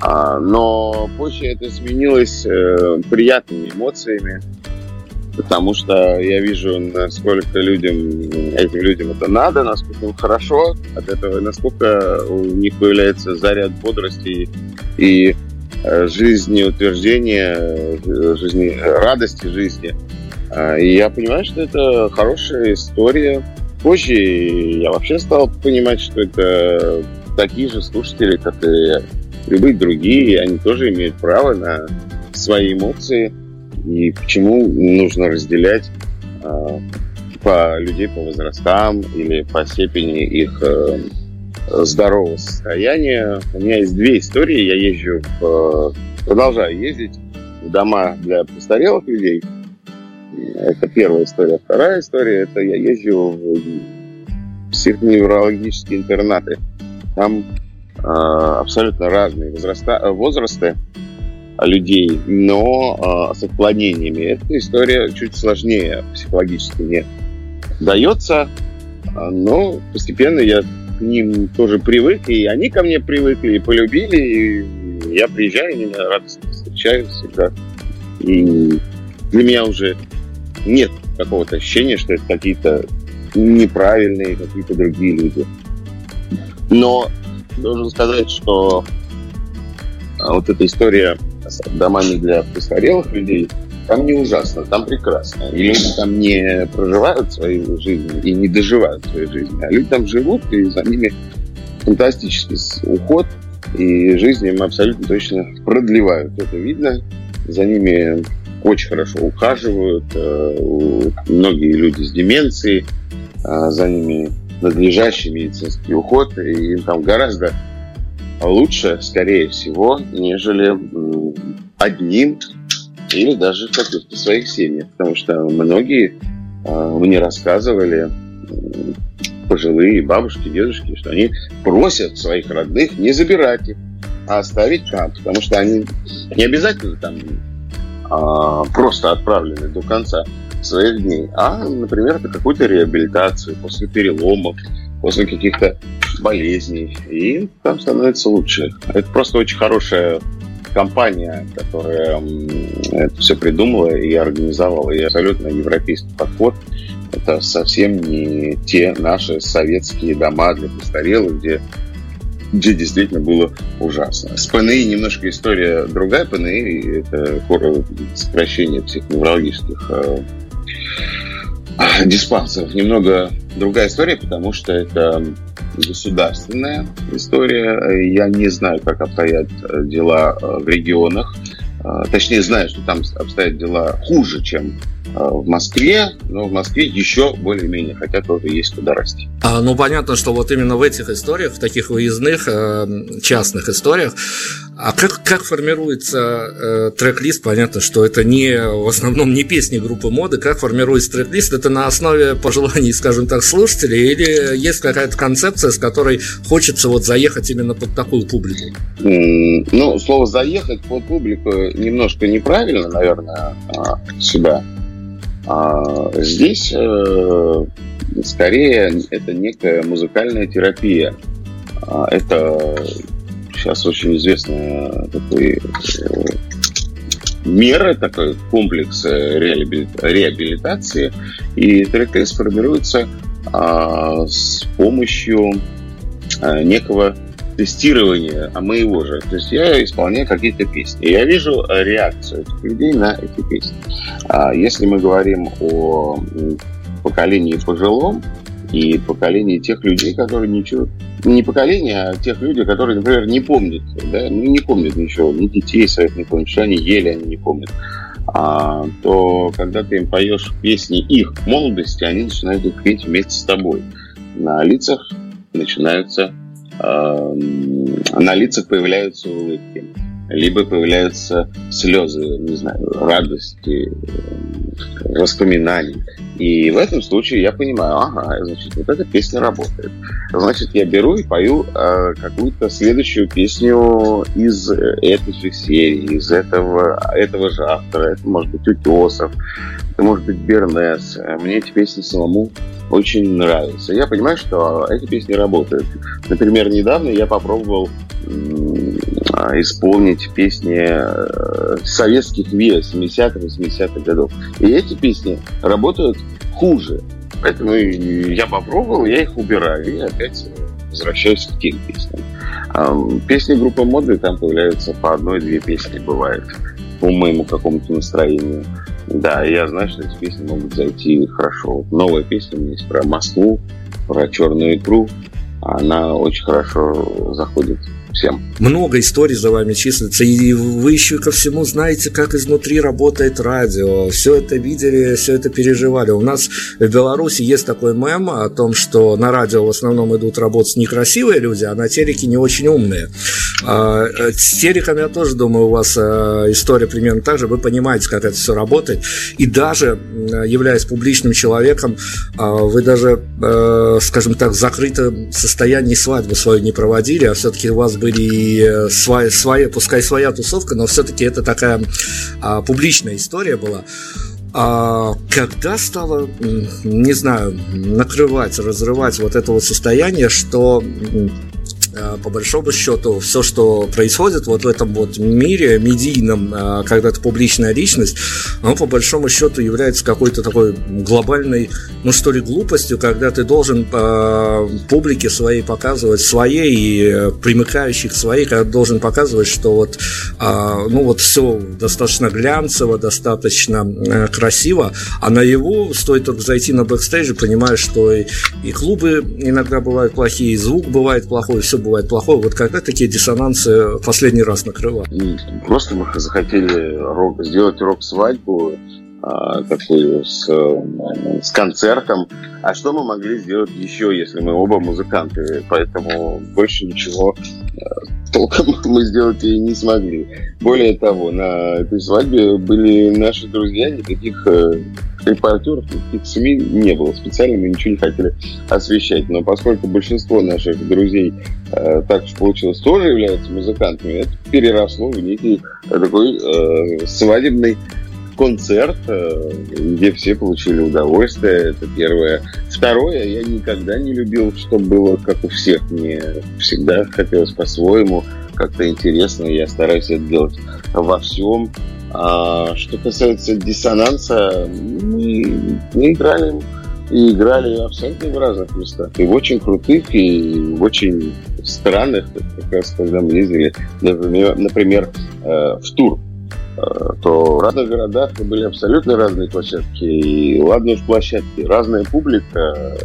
а, но позже это сменилось э, приятными эмоциями, потому что я вижу, насколько людям, этим людям это надо, насколько им хорошо от этого, насколько у них появляется заряд бодрости и Э, жизнеутверждения, э, жизни, радости жизни. А, и я понимаю, что это хорошая история. Позже я вообще стал понимать, что это такие же слушатели, как и любые другие, они тоже имеют право на свои эмоции. И почему нужно разделять а, по людей по возрастам или по степени их э, здорового состояния. У меня есть две истории. Я езжу, в, продолжаю ездить в дома для престарелых людей. Это первая история. Вторая история, это я езжу в психоневрологические интернаты. Там э, абсолютно разные возраста, возрасты людей, но э, с отклонениями. Эта история чуть сложнее психологически не дается, но постепенно я ним тоже привык, и они ко мне привыкли, и полюбили, и я приезжаю, они меня радостно встречают всегда. И для меня уже нет какого-то ощущения, что это какие-то неправильные, какие-то другие люди. Но должен сказать, что а, вот эта история с домами для престарелых людей, там не ужасно, там прекрасно. И люди там не проживают свою жизнь и не доживают свою жизнь, а люди там живут, и за ними фантастический уход, и жизнь им абсолютно точно продлевают. Это видно. За ними очень хорошо ухаживают. Э, многие люди с деменцией, э, за ними надлежащий медицинский уход, и им там гораздо лучше, скорее всего, нежели одним или даже каких-то своих семьях. Потому что многие э, мне рассказывали, пожилые бабушки, дедушки, что они просят своих родных не забирать их, а оставить там, потому что они не обязательно там а, просто отправлены до конца своих дней, а, например, на какую-то реабилитацию после переломов, после каких-то болезней, и там становится лучше. Это просто очень хорошая компания, которая это все придумала и организовала, и абсолютно европейский подход. Это совсем не те наши советские дома для престарелых, где где действительно было ужасно. С ПНИ немножко история другая. ПНИ – это сокращение психоневрологических э, диспансеров. Немного другая история, потому что это государственная история. Я не знаю, как обстоят дела э, в регионах. Э, точнее, знаю, что там обстоят дела хуже, чем Э, в Москве, но в Москве еще более-менее, хотя тоже есть куда расти. А, ну, понятно, что вот именно в этих историях, в таких выездных, э, частных историях, а как, как формируется э, трек-лист? Понятно, что это не в основном не песни группы моды. Как формируется трек-лист? Это на основе пожеланий, скажем так, слушателей? Или есть какая-то концепция, с которой хочется вот заехать именно под такую публику? ну, слово «заехать» под публику немножко неправильно, наверное, а, сюда а здесь э, скорее это некая музыкальная терапия. А это сейчас очень известная такой э, меры, такой комплекс э, реабилитации, и трек-тест формируется а, с помощью некого тестирования а моего же. То есть я исполняю какие-то песни. И я вижу реакцию этих людей на эти песни. А если мы говорим о поколении пожилом и поколении тех людей, которые ничего... Не поколение, а тех людей, которые, например, не помнят, да, ну, не помнят ничего, ни детей своих не помнят, что они ели, они не помнят. А, то когда ты им поешь песни их молодости, они начинают их петь вместе с тобой. На лицах начинаются на лицах появляются улыбки, либо появляются слезы, не знаю, радости, воспоминаний. И в этом случае я понимаю, ага, значит, вот эта песня работает. Значит, я беру и пою э, какую-то следующую песню из этой же серии, из этого, этого же автора. Это может быть Утесов, это может быть Бернес. Мне эти песни самому очень нравится. Я понимаю, что эти песни работают. Например, недавно я попробовал исполнить песни э, советских ВИА 70-х, 80-х годов. И эти песни работают хуже. Поэтому я попробовал, я их убираю и опять возвращаюсь к тем песням. Песни группы моды там появляются по одной-две песни бывает по моему какому-то настроению. Да, я знаю, что эти песни могут зайти хорошо. Новая песня у меня есть про Москву, про черную икру. Она очень хорошо заходит всем. Много историй за вами числится, и вы еще ко всему знаете, как изнутри работает радио. Все это видели, все это переживали. У нас в Беларуси есть такой мем о том, что на радио в основном идут работать некрасивые люди, а на телеке не очень умные. А, э, с телеком, я тоже думаю, у вас э, история примерно так же. Вы понимаете, как это все работает. И даже являясь публичным человеком, а, вы даже, э, скажем так, в закрытом состоянии свадьбу свою не проводили, а все-таки у вас были свои, свои, пускай своя тусовка, но все-таки это такая а, публичная история была. А когда стало, не знаю, накрывать, разрывать вот это вот состояние, что Э, по большому счету, все, что происходит вот в этом вот мире медийном, э, когда ты публичная личность, оно по большому счету является какой-то такой глобальной, ну что ли, глупостью, когда ты должен э, публике своей показывать, своей и примыкающей к своей, когда должен показывать, что вот, ну вот все достаточно глянцево, достаточно красиво, а на его стоит только зайти на бэкстейдж и понимаешь, что и, и клубы иногда бывают плохие, и звук бывает плохой, все бывает плохое. Вот когда такие диссонансы последний раз накрывали? Просто мы захотели рок, сделать рок-свадьбу, такую с, с концертом. А что мы могли сделать еще, если мы оба музыканты? Поэтому больше ничего а, толком мы сделать и не смогли. Более того, на этой свадьбе были наши друзья, никаких э, репортеров, никаких СМИ не было. Специально мы ничего не хотели освещать. Но поскольку большинство наших друзей э, так уж получилось тоже являются музыкантами, это переросло в некий такой э, свадебный концерт, э, где все получили удовольствие. Это первое. Второе, я никогда не любил, чтобы было как у всех. Мне всегда хотелось по-своему, как-то интересно. Я стараюсь это делать во всем. А что касается диссонанса, мы, мы играли и играли абсолютно в разных местах. И в очень крутых, и в очень странных, как раз когда мы ездили, например, например э, в тур то в разных городах были абсолютно разные площадки. И ладно уж площадки, разная публика,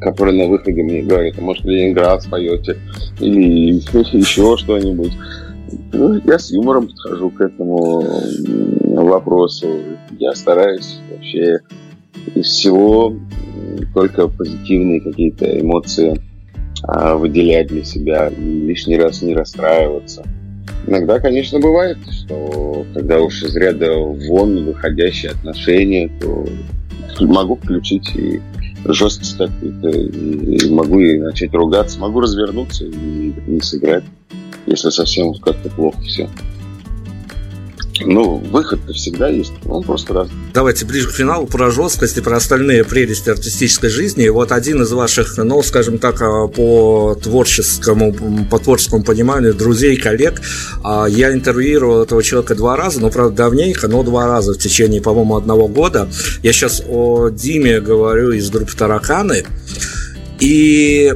которая на выходе мне говорит, а может Ленинград споете, или еще что-нибудь. Ну, я с юмором подхожу к этому вопросу. Я стараюсь вообще из всего только позитивные какие-то эмоции а, выделять для себя лишний раз не расстраиваться. Иногда, конечно, бывает, что когда уж из ряда вон выходящие отношения, то могу включить и жесткость какую-то, и могу и начать ругаться, могу развернуться и не сыграть если совсем как-то плохо все. Ну, выход-то всегда есть, он просто раз. Давайте ближе к финалу про жесткость и про остальные прелести артистической жизни. Вот один из ваших, ну, скажем так, а, по творческому, по творческому пониманию друзей, коллег, а, я интервьюировал этого человека два раза, ну, правда, давненько, но два раза в течение, по-моему, одного года. Я сейчас о Диме говорю из группы «Тараканы». И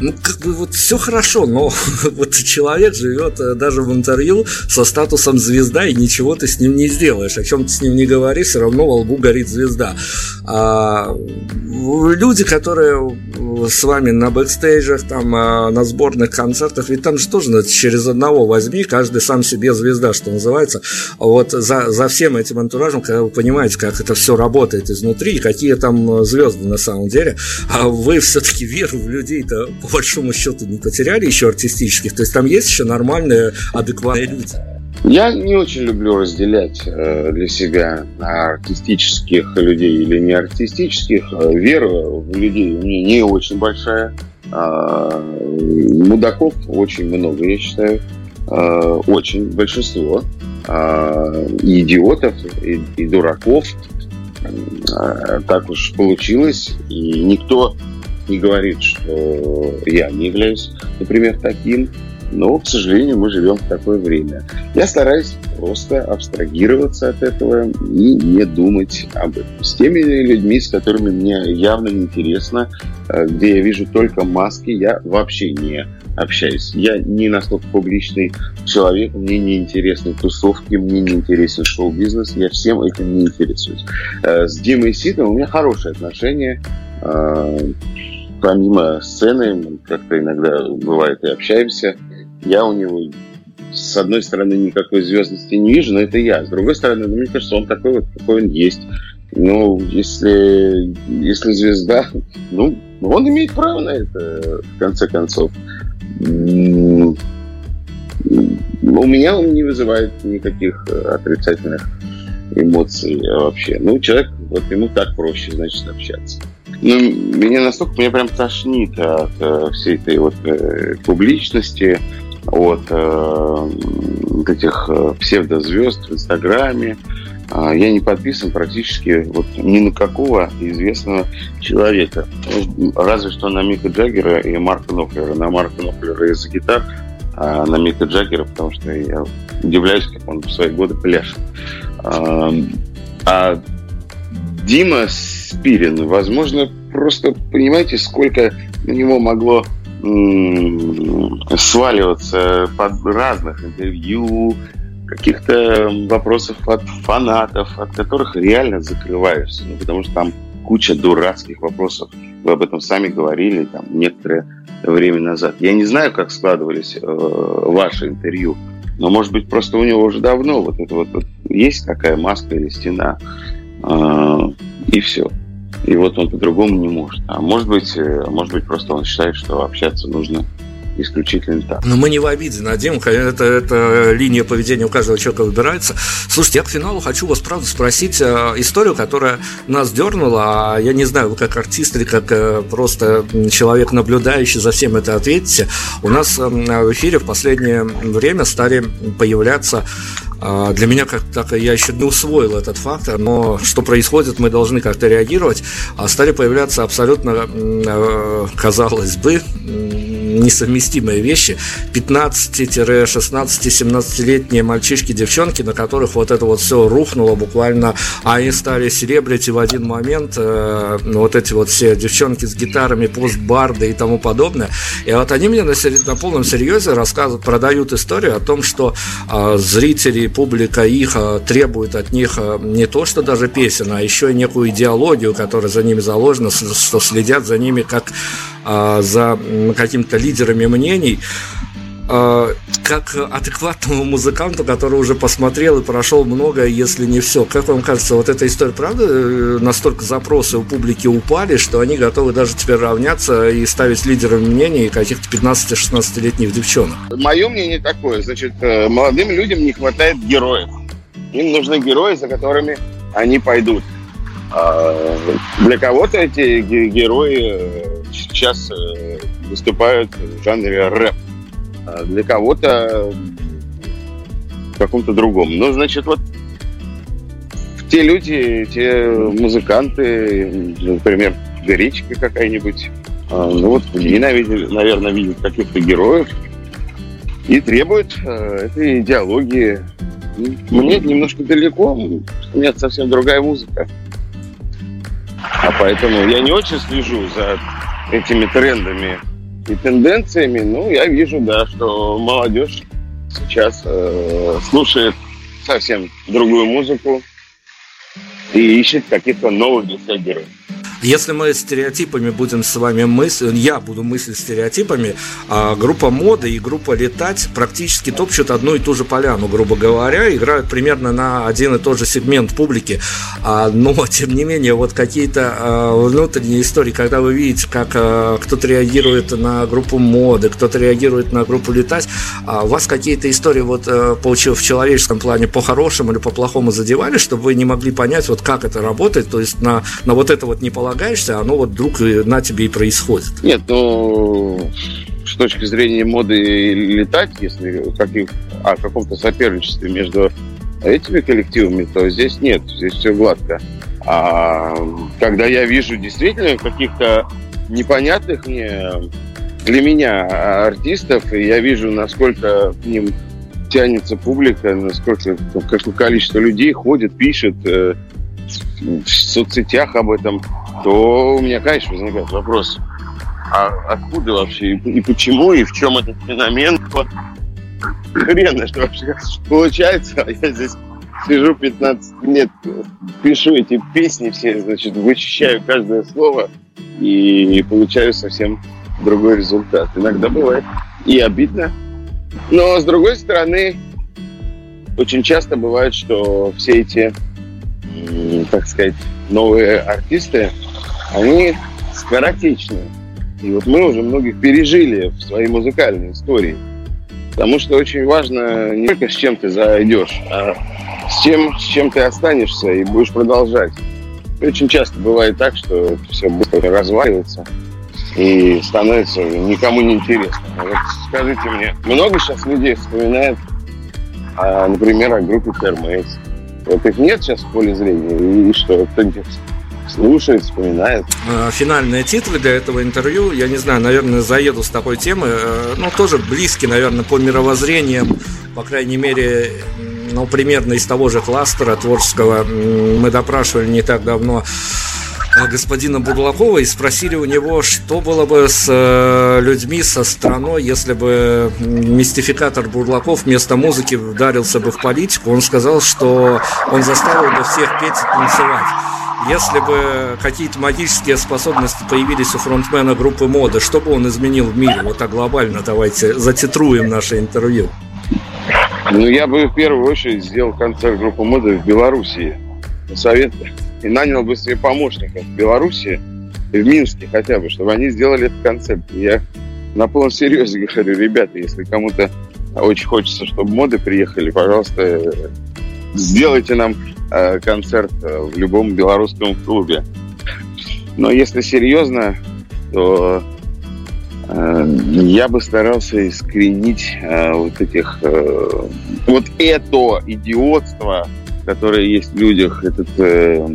ну, как бы вот все хорошо, но вот человек живет э, даже в интервью со статусом звезда, и ничего ты с ним не сделаешь. О чем ты с ним не говоришь, все равно во лбу горит звезда. А, люди, которые с вами на бэкстейджах, там, а, на сборных концертах, ведь там же тоже через одного возьми, каждый сам себе звезда, что называется. Вот за, за всем этим антуражем, когда вы понимаете, как это все работает изнутри, и какие там звезды на самом деле, а вы все-таки веру в людей-то большому счету не потеряли еще артистических? То есть там есть еще нормальные, адекватные люди? Я не очень люблю разделять э, для себя артистических людей или не артистических. Э, вера в людей у меня не очень большая. А, мудаков очень много, я считаю. Очень большинство. И идиотов, и, и дураков. Так уж получилось. И никто не говорит, что я не являюсь, например, таким. Но, к сожалению, мы живем в такое время. Я стараюсь просто абстрагироваться от этого и не думать об этом. С теми людьми, с которыми мне явно неинтересно, э, где я вижу только маски, я вообще не общаюсь. Я не настолько публичный человек, мне не интересны тусовки, мне не интересен шоу-бизнес, я всем этим не интересуюсь. Э, с Димой Ситом у меня хорошие отношения э, помимо сцены, как-то иногда бывает и общаемся. я у него с одной стороны никакой звездности не вижу, но это я. С другой стороны, ну, мне кажется, он такой вот, какой он есть. Ну, если, если звезда, ну, он имеет право на это, в конце концов. У меня он не вызывает никаких отрицательных эмоций вообще. Ну, человек, вот ему так проще, значит, общаться. Ну, меня настолько, меня прям тошнит от э, всей этой вот э, публичности, от э, этих э, псевдозвезд в Инстаграме. Э, я не подписан практически вот ни на какого известного человека. Разве что на Мика Джаггера и Марка Нофлера. На Марка Нофлера из-за гитар, а на Мика Джаггера, потому что я удивляюсь, как он в свои годы пляшет. А, а Дима Спирин, возможно, просто понимаете, сколько на него могло сваливаться под разных интервью, каких-то вопросов от фанатов, от которых реально закрываешься. Ну, потому что там куча дурацких вопросов. Вы об этом сами говорили там некоторое время назад. Я не знаю, как складывались э, ваши интервью, но, может быть, просто у него уже давно вот это вот, вот есть такая маска или стена, и все. И вот он по-другому не может. А может быть, э, может быть, просто он считает, что общаться нужно исключительно так. Но мы не в обиде на Диму, это, это линия поведения у каждого человека выбирается. Слушайте, я к финалу хочу вас, правда, спросить э, историю, которая нас дернула, а я не знаю, вы как артист или как э, просто человек, наблюдающий за всем это ответите. У нас в эфире в последнее время стали появляться а, для меня как так я еще не усвоил этот фактор, но что происходит, мы должны как-то реагировать. А стали появляться абсолютно, э, казалось бы, несовместимые вещи. 15-16-17-летние мальчишки, девчонки, на которых вот это вот все рухнуло буквально, а они стали селебрити в один момент, э, вот эти вот все девчонки с гитарами, постбарды и тому подобное. И вот они мне на, на полном серьезе рассказывают, продают историю о том, что э, зрители публика их а, требует от них а, не то, что даже песен, а еще и некую идеологию, которая за ними заложена, что следят за ними как а, за какими-то лидерами мнений как адекватному музыканту, который уже посмотрел и прошел многое, если не все. Как вам кажется, вот эта история, правда, э, настолько запросы у публики упали, что они готовы даже теперь равняться и ставить лидерами мнений каких-то 15-16-летних девчонок? Мое мнение такое. Значит, э, молодым людям не хватает героев. Им нужны герои, за которыми они пойдут. А, для кого-то эти герои э, сейчас выступают в жанре рэп а для кого-то в каком-то другом. Ну, значит, вот те люди, те музыканты, например, Гречка какая-нибудь, а, ну вот ненавидят, наверное, видят каких-то героев и требуют э, этой идеологии. Мне немножко далеко, у меня совсем другая музыка. А поэтому я не очень слежу за этими трендами и тенденциями, ну, я вижу, да, что молодежь сейчас э, слушает совсем другую музыку и ищет каких-то новых для себя героев. Если мы стереотипами будем с вами мыслить, я буду мыслить стереотипами, а группа моды и группа летать практически топчут одну и ту же поляну, грубо говоря, играют примерно на один и тот же сегмент публики, а, но тем не менее вот какие-то а, внутренние истории, когда вы видите, как а, кто-то реагирует на группу моды, кто-то реагирует на группу летать, у вас какие-то истории вот а, получил в человеческом плане по-хорошему или по-плохому задевали, чтобы вы не могли понять вот как это работает, то есть на, на вот это вот не полагаешься, оно вот вдруг на тебе и происходит. Нет, ну, с точки зрения моды летать, если каких, о каком-то соперничестве между этими коллективами, то здесь нет, здесь все гладко. А когда я вижу действительно каких-то непонятных мне для меня артистов, и я вижу, насколько к ним тянется публика, насколько какое количество людей ходит, пишет э, в соцсетях об этом, то у меня, конечно, возникает вопрос, а откуда вообще и почему, и в чем этот феномен? Вот что вообще получается, а я здесь сижу 15 лет, пишу эти песни все, значит, вычищаю каждое слово и получаю совсем другой результат. Иногда бывает и обидно, Но, с другой стороны, очень часто бывает, что все эти, так сказать, новые артисты, они скоротечные. И вот мы уже многих пережили в своей музыкальной истории. Потому что очень важно не только с чем ты зайдешь, а с чем, с чем ты останешься и будешь продолжать. Очень часто бывает так, что все быстро разваливается и становится никому не интересно. Вот скажите мне, много сейчас людей вспоминает, а, например, о группе Термейтс. Вот их нет сейчас в поле зрения, и что, кто-нибудь слушает, вспоминает. А, финальные титры для этого интервью, я не знаю, наверное, заеду с такой темы, э, ну, тоже близки, наверное, по мировоззрениям, по крайней мере, ну, примерно из того же кластера творческого. Мы допрашивали не так давно Э, господина Бурлакова и спросили у него, что было бы с э, людьми, со страной, если бы мистификатор Бурлаков вместо музыки вдарился бы в политику. Он сказал, что он заставил бы всех петь и танцевать. Если бы какие-то магические способности появились у фронтмена группы моды, что бы он изменил в мире? Вот так глобально давайте затитруем наше интервью. Ну, я бы в первую очередь сделал концерт группы моды в Белоруссии. Совет и нанял бы себе помощников в Беларуси в Минске хотя бы, чтобы они сделали этот концерт. И я на полном серьезе говорю, ребята, если кому-то очень хочется, чтобы моды приехали, пожалуйста, сделайте нам э, концерт э, в любом белорусском клубе. Но если серьезно, то э, я бы старался искоренить вот этих вот это идиотство, которое есть в людях, этот, э,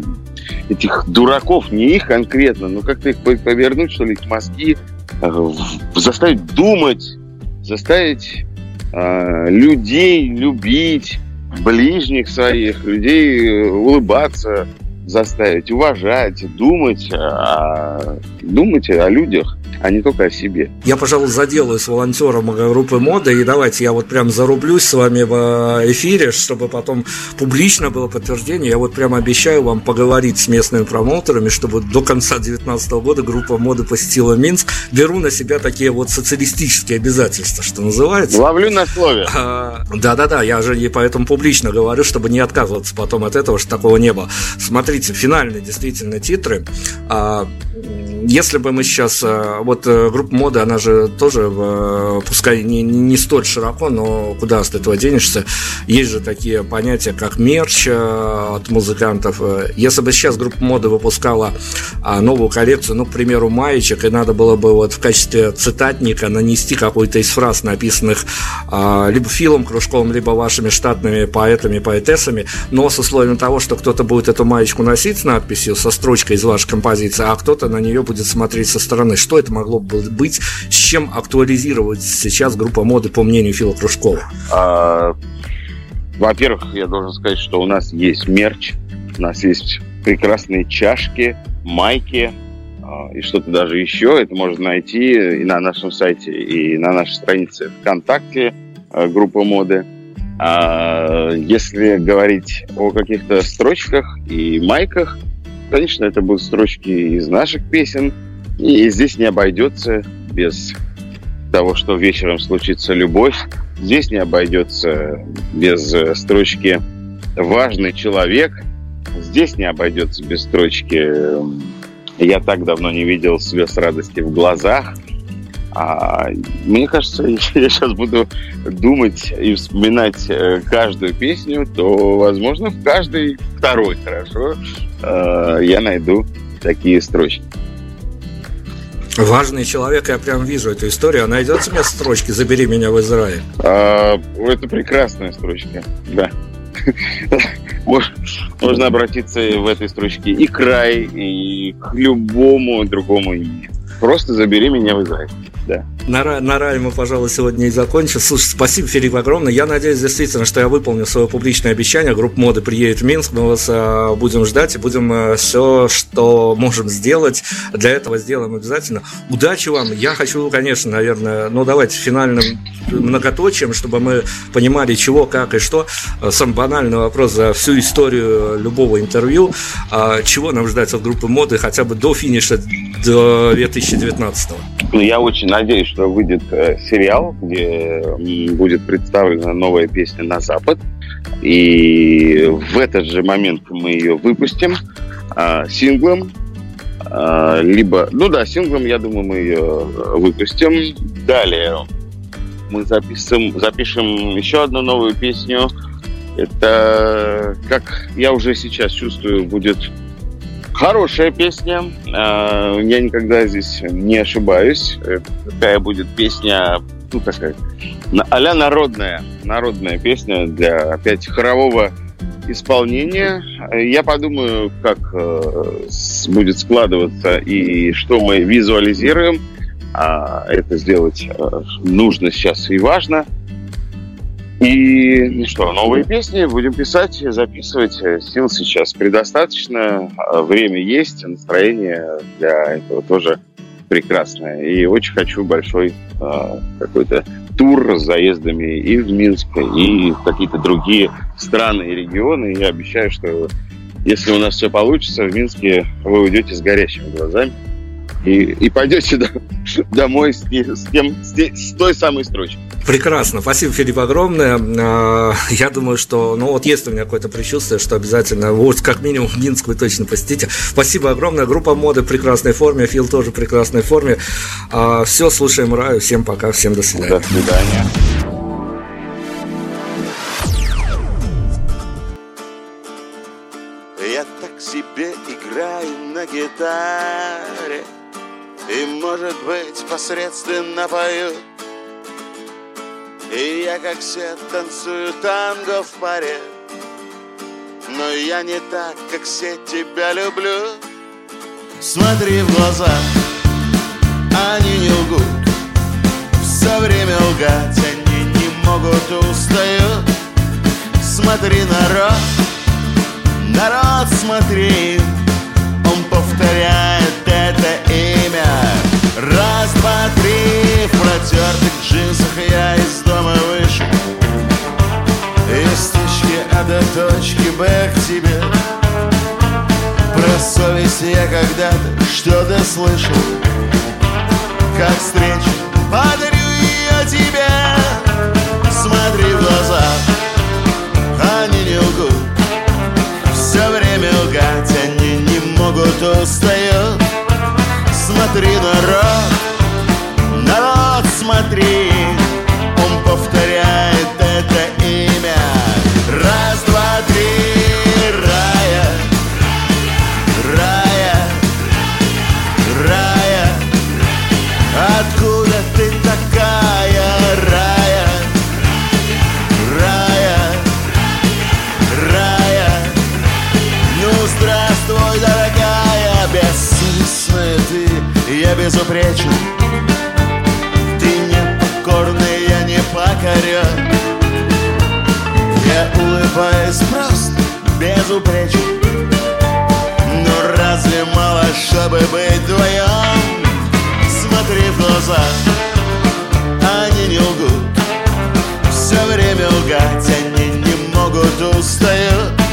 этих дураков, не их конкретно, но как-то их повернуть, что ли, их мозги, э, заставить думать, заставить э, людей любить, ближних своих, людей э, улыбаться, заставить, уважать, думать, о, думать о людях а не только о себе. Я, пожалуй, заделаюсь волонтером группы моды, и давайте я вот прям зарублюсь с вами в эфире, чтобы потом публично было подтверждение. Я вот прям обещаю вам поговорить с местными промоутерами, чтобы до конца 2019 года группа моды посетила Минск. Беру на себя такие вот социалистические обязательства, что называется. Ловлю на слове. А, да-да-да, я же и поэтому публично говорю, чтобы не отказываться потом от этого, что такого не было. Смотрите, финальные действительно титры. А, если бы мы сейчас, э, вот э, группа моды, она же тоже, э, пускай не, не столь широко, но куда с этого денешься, есть же такие понятия, как мерч от музыкантов. Если бы сейчас группа моды выпускала а, новую коллекцию, ну, к примеру, маечек, и надо было бы вот в качестве цитатника нанести какой-то из фраз, написанных а, либо Филом Кружковым, либо вашими штатными поэтами, поэтессами, но с условием того, что кто-то будет эту маечку носить с надписью, со строчкой из вашей композиции, а кто-то на нее будет смотреть со стороны. Что это могло бы быть? С чем актуализировать сейчас группа моды, по мнению Фила Кружкова? А, во-первых, я должен сказать, что у нас есть мерч, у нас есть прекрасные чашки, майки а, и что-то даже еще. Это можно найти и на нашем сайте, и на нашей странице ВКонтакте а, группы моды. А если говорить о каких-то строчках и майках, Конечно, это будут строчки из наших песен, и здесь не обойдется без того, что вечером случится любовь. Здесь не обойдется без э, строчки «важный человек». Здесь не обойдется без строчки «я так давно не видел слез радости в глазах». А, мне кажется, если я сейчас буду думать и вспоминать э, каждую песню, то, возможно, в каждой второй, хорошо, э, я найду такие строчки. Важный человек, я прям вижу эту историю. А найдется мне строчки «Забери меня в Израиль»? А, это прекрасная строчка, да. Можно обратиться в этой строчке и край, и к любому другому Просто забери меня в Израиль да. На, на рай мы, пожалуй, сегодня и закончим. Слушай, спасибо, Филипп, огромное. Я надеюсь, действительно, что я выполню свое публичное обещание. Группа моды приедет в Минск. Мы вас а, будем ждать и будем а, все, что можем сделать. Для этого сделаем обязательно. Удачи вам. Я хочу, конечно, наверное, ну давайте финальным многоточием, чтобы мы понимали, чего, как и что. Самый банальный вопрос за всю историю любого интервью. А, чего нам ждать от группы моды хотя бы до финиша до 2019 Ну, я очень надеюсь, что выйдет э, сериал, где будет представлена новая песня «На Запад». И в этот же момент мы ее выпустим э, синглом. Э, либо, ну да, синглом, я думаю, мы ее выпустим. Далее мы запишем, запишем еще одну новую песню. Это, как я уже сейчас чувствую, будет Хорошая песня. А, я никогда здесь не ошибаюсь. Такая будет песня, ну, так сказать, а народная. Народная песня для, опять, хорового исполнения. Я подумаю, как э, будет складываться и что мы визуализируем. А это сделать э, нужно сейчас и важно – и ну что, новые песни будем писать, записывать. Сил сейчас предостаточно, время есть, настроение для этого тоже прекрасное. И очень хочу большой э, какой-то тур с заездами и в Минск, и в какие-то другие страны и регионы. Я обещаю, что если у нас все получится, в Минске вы уйдете с горящими глазами и, и пойдете до, домой с, с, тем, с, с той самой строчкой. Прекрасно. Спасибо, Филипп, огромное. А, я думаю, что, ну вот есть у меня какое-то предчувствие, что обязательно, вот как минимум в Минск вы точно посетите. Спасибо огромное. Группа моды в прекрасной форме, Фил тоже в прекрасной форме. А, Все, слушаем Раю. Всем пока, всем до свидания. До свидания. Я так себе играю на гитаре И, может быть, посредственно пою. И я, как все, танцую танго в паре. Но я не так, как все тебя люблю. Смотри в глаза, они не лгут. Все время лгать они не могут, устают. Смотри, народ, народ, смотри. Он повторяет это имя. Раз, два, три, в протертых джинсах я из дома вышел. Из точки А до точки Б к тебе. Про совесть я когда-то что-то слышал. Как встречу подарю ее тебе. Смотри в глаза, они не лгут. Все время лгать они не могут, устают Смотри, народ, народ, смотри. Он повторяет это имя Я безупречен. Ты непокорный, я не покорен. Я улыбаюсь просто безупречен. Но разве мало, чтобы быть вдвоем Смотри в глаза, они не лгут. Все время лгать они не могут, устают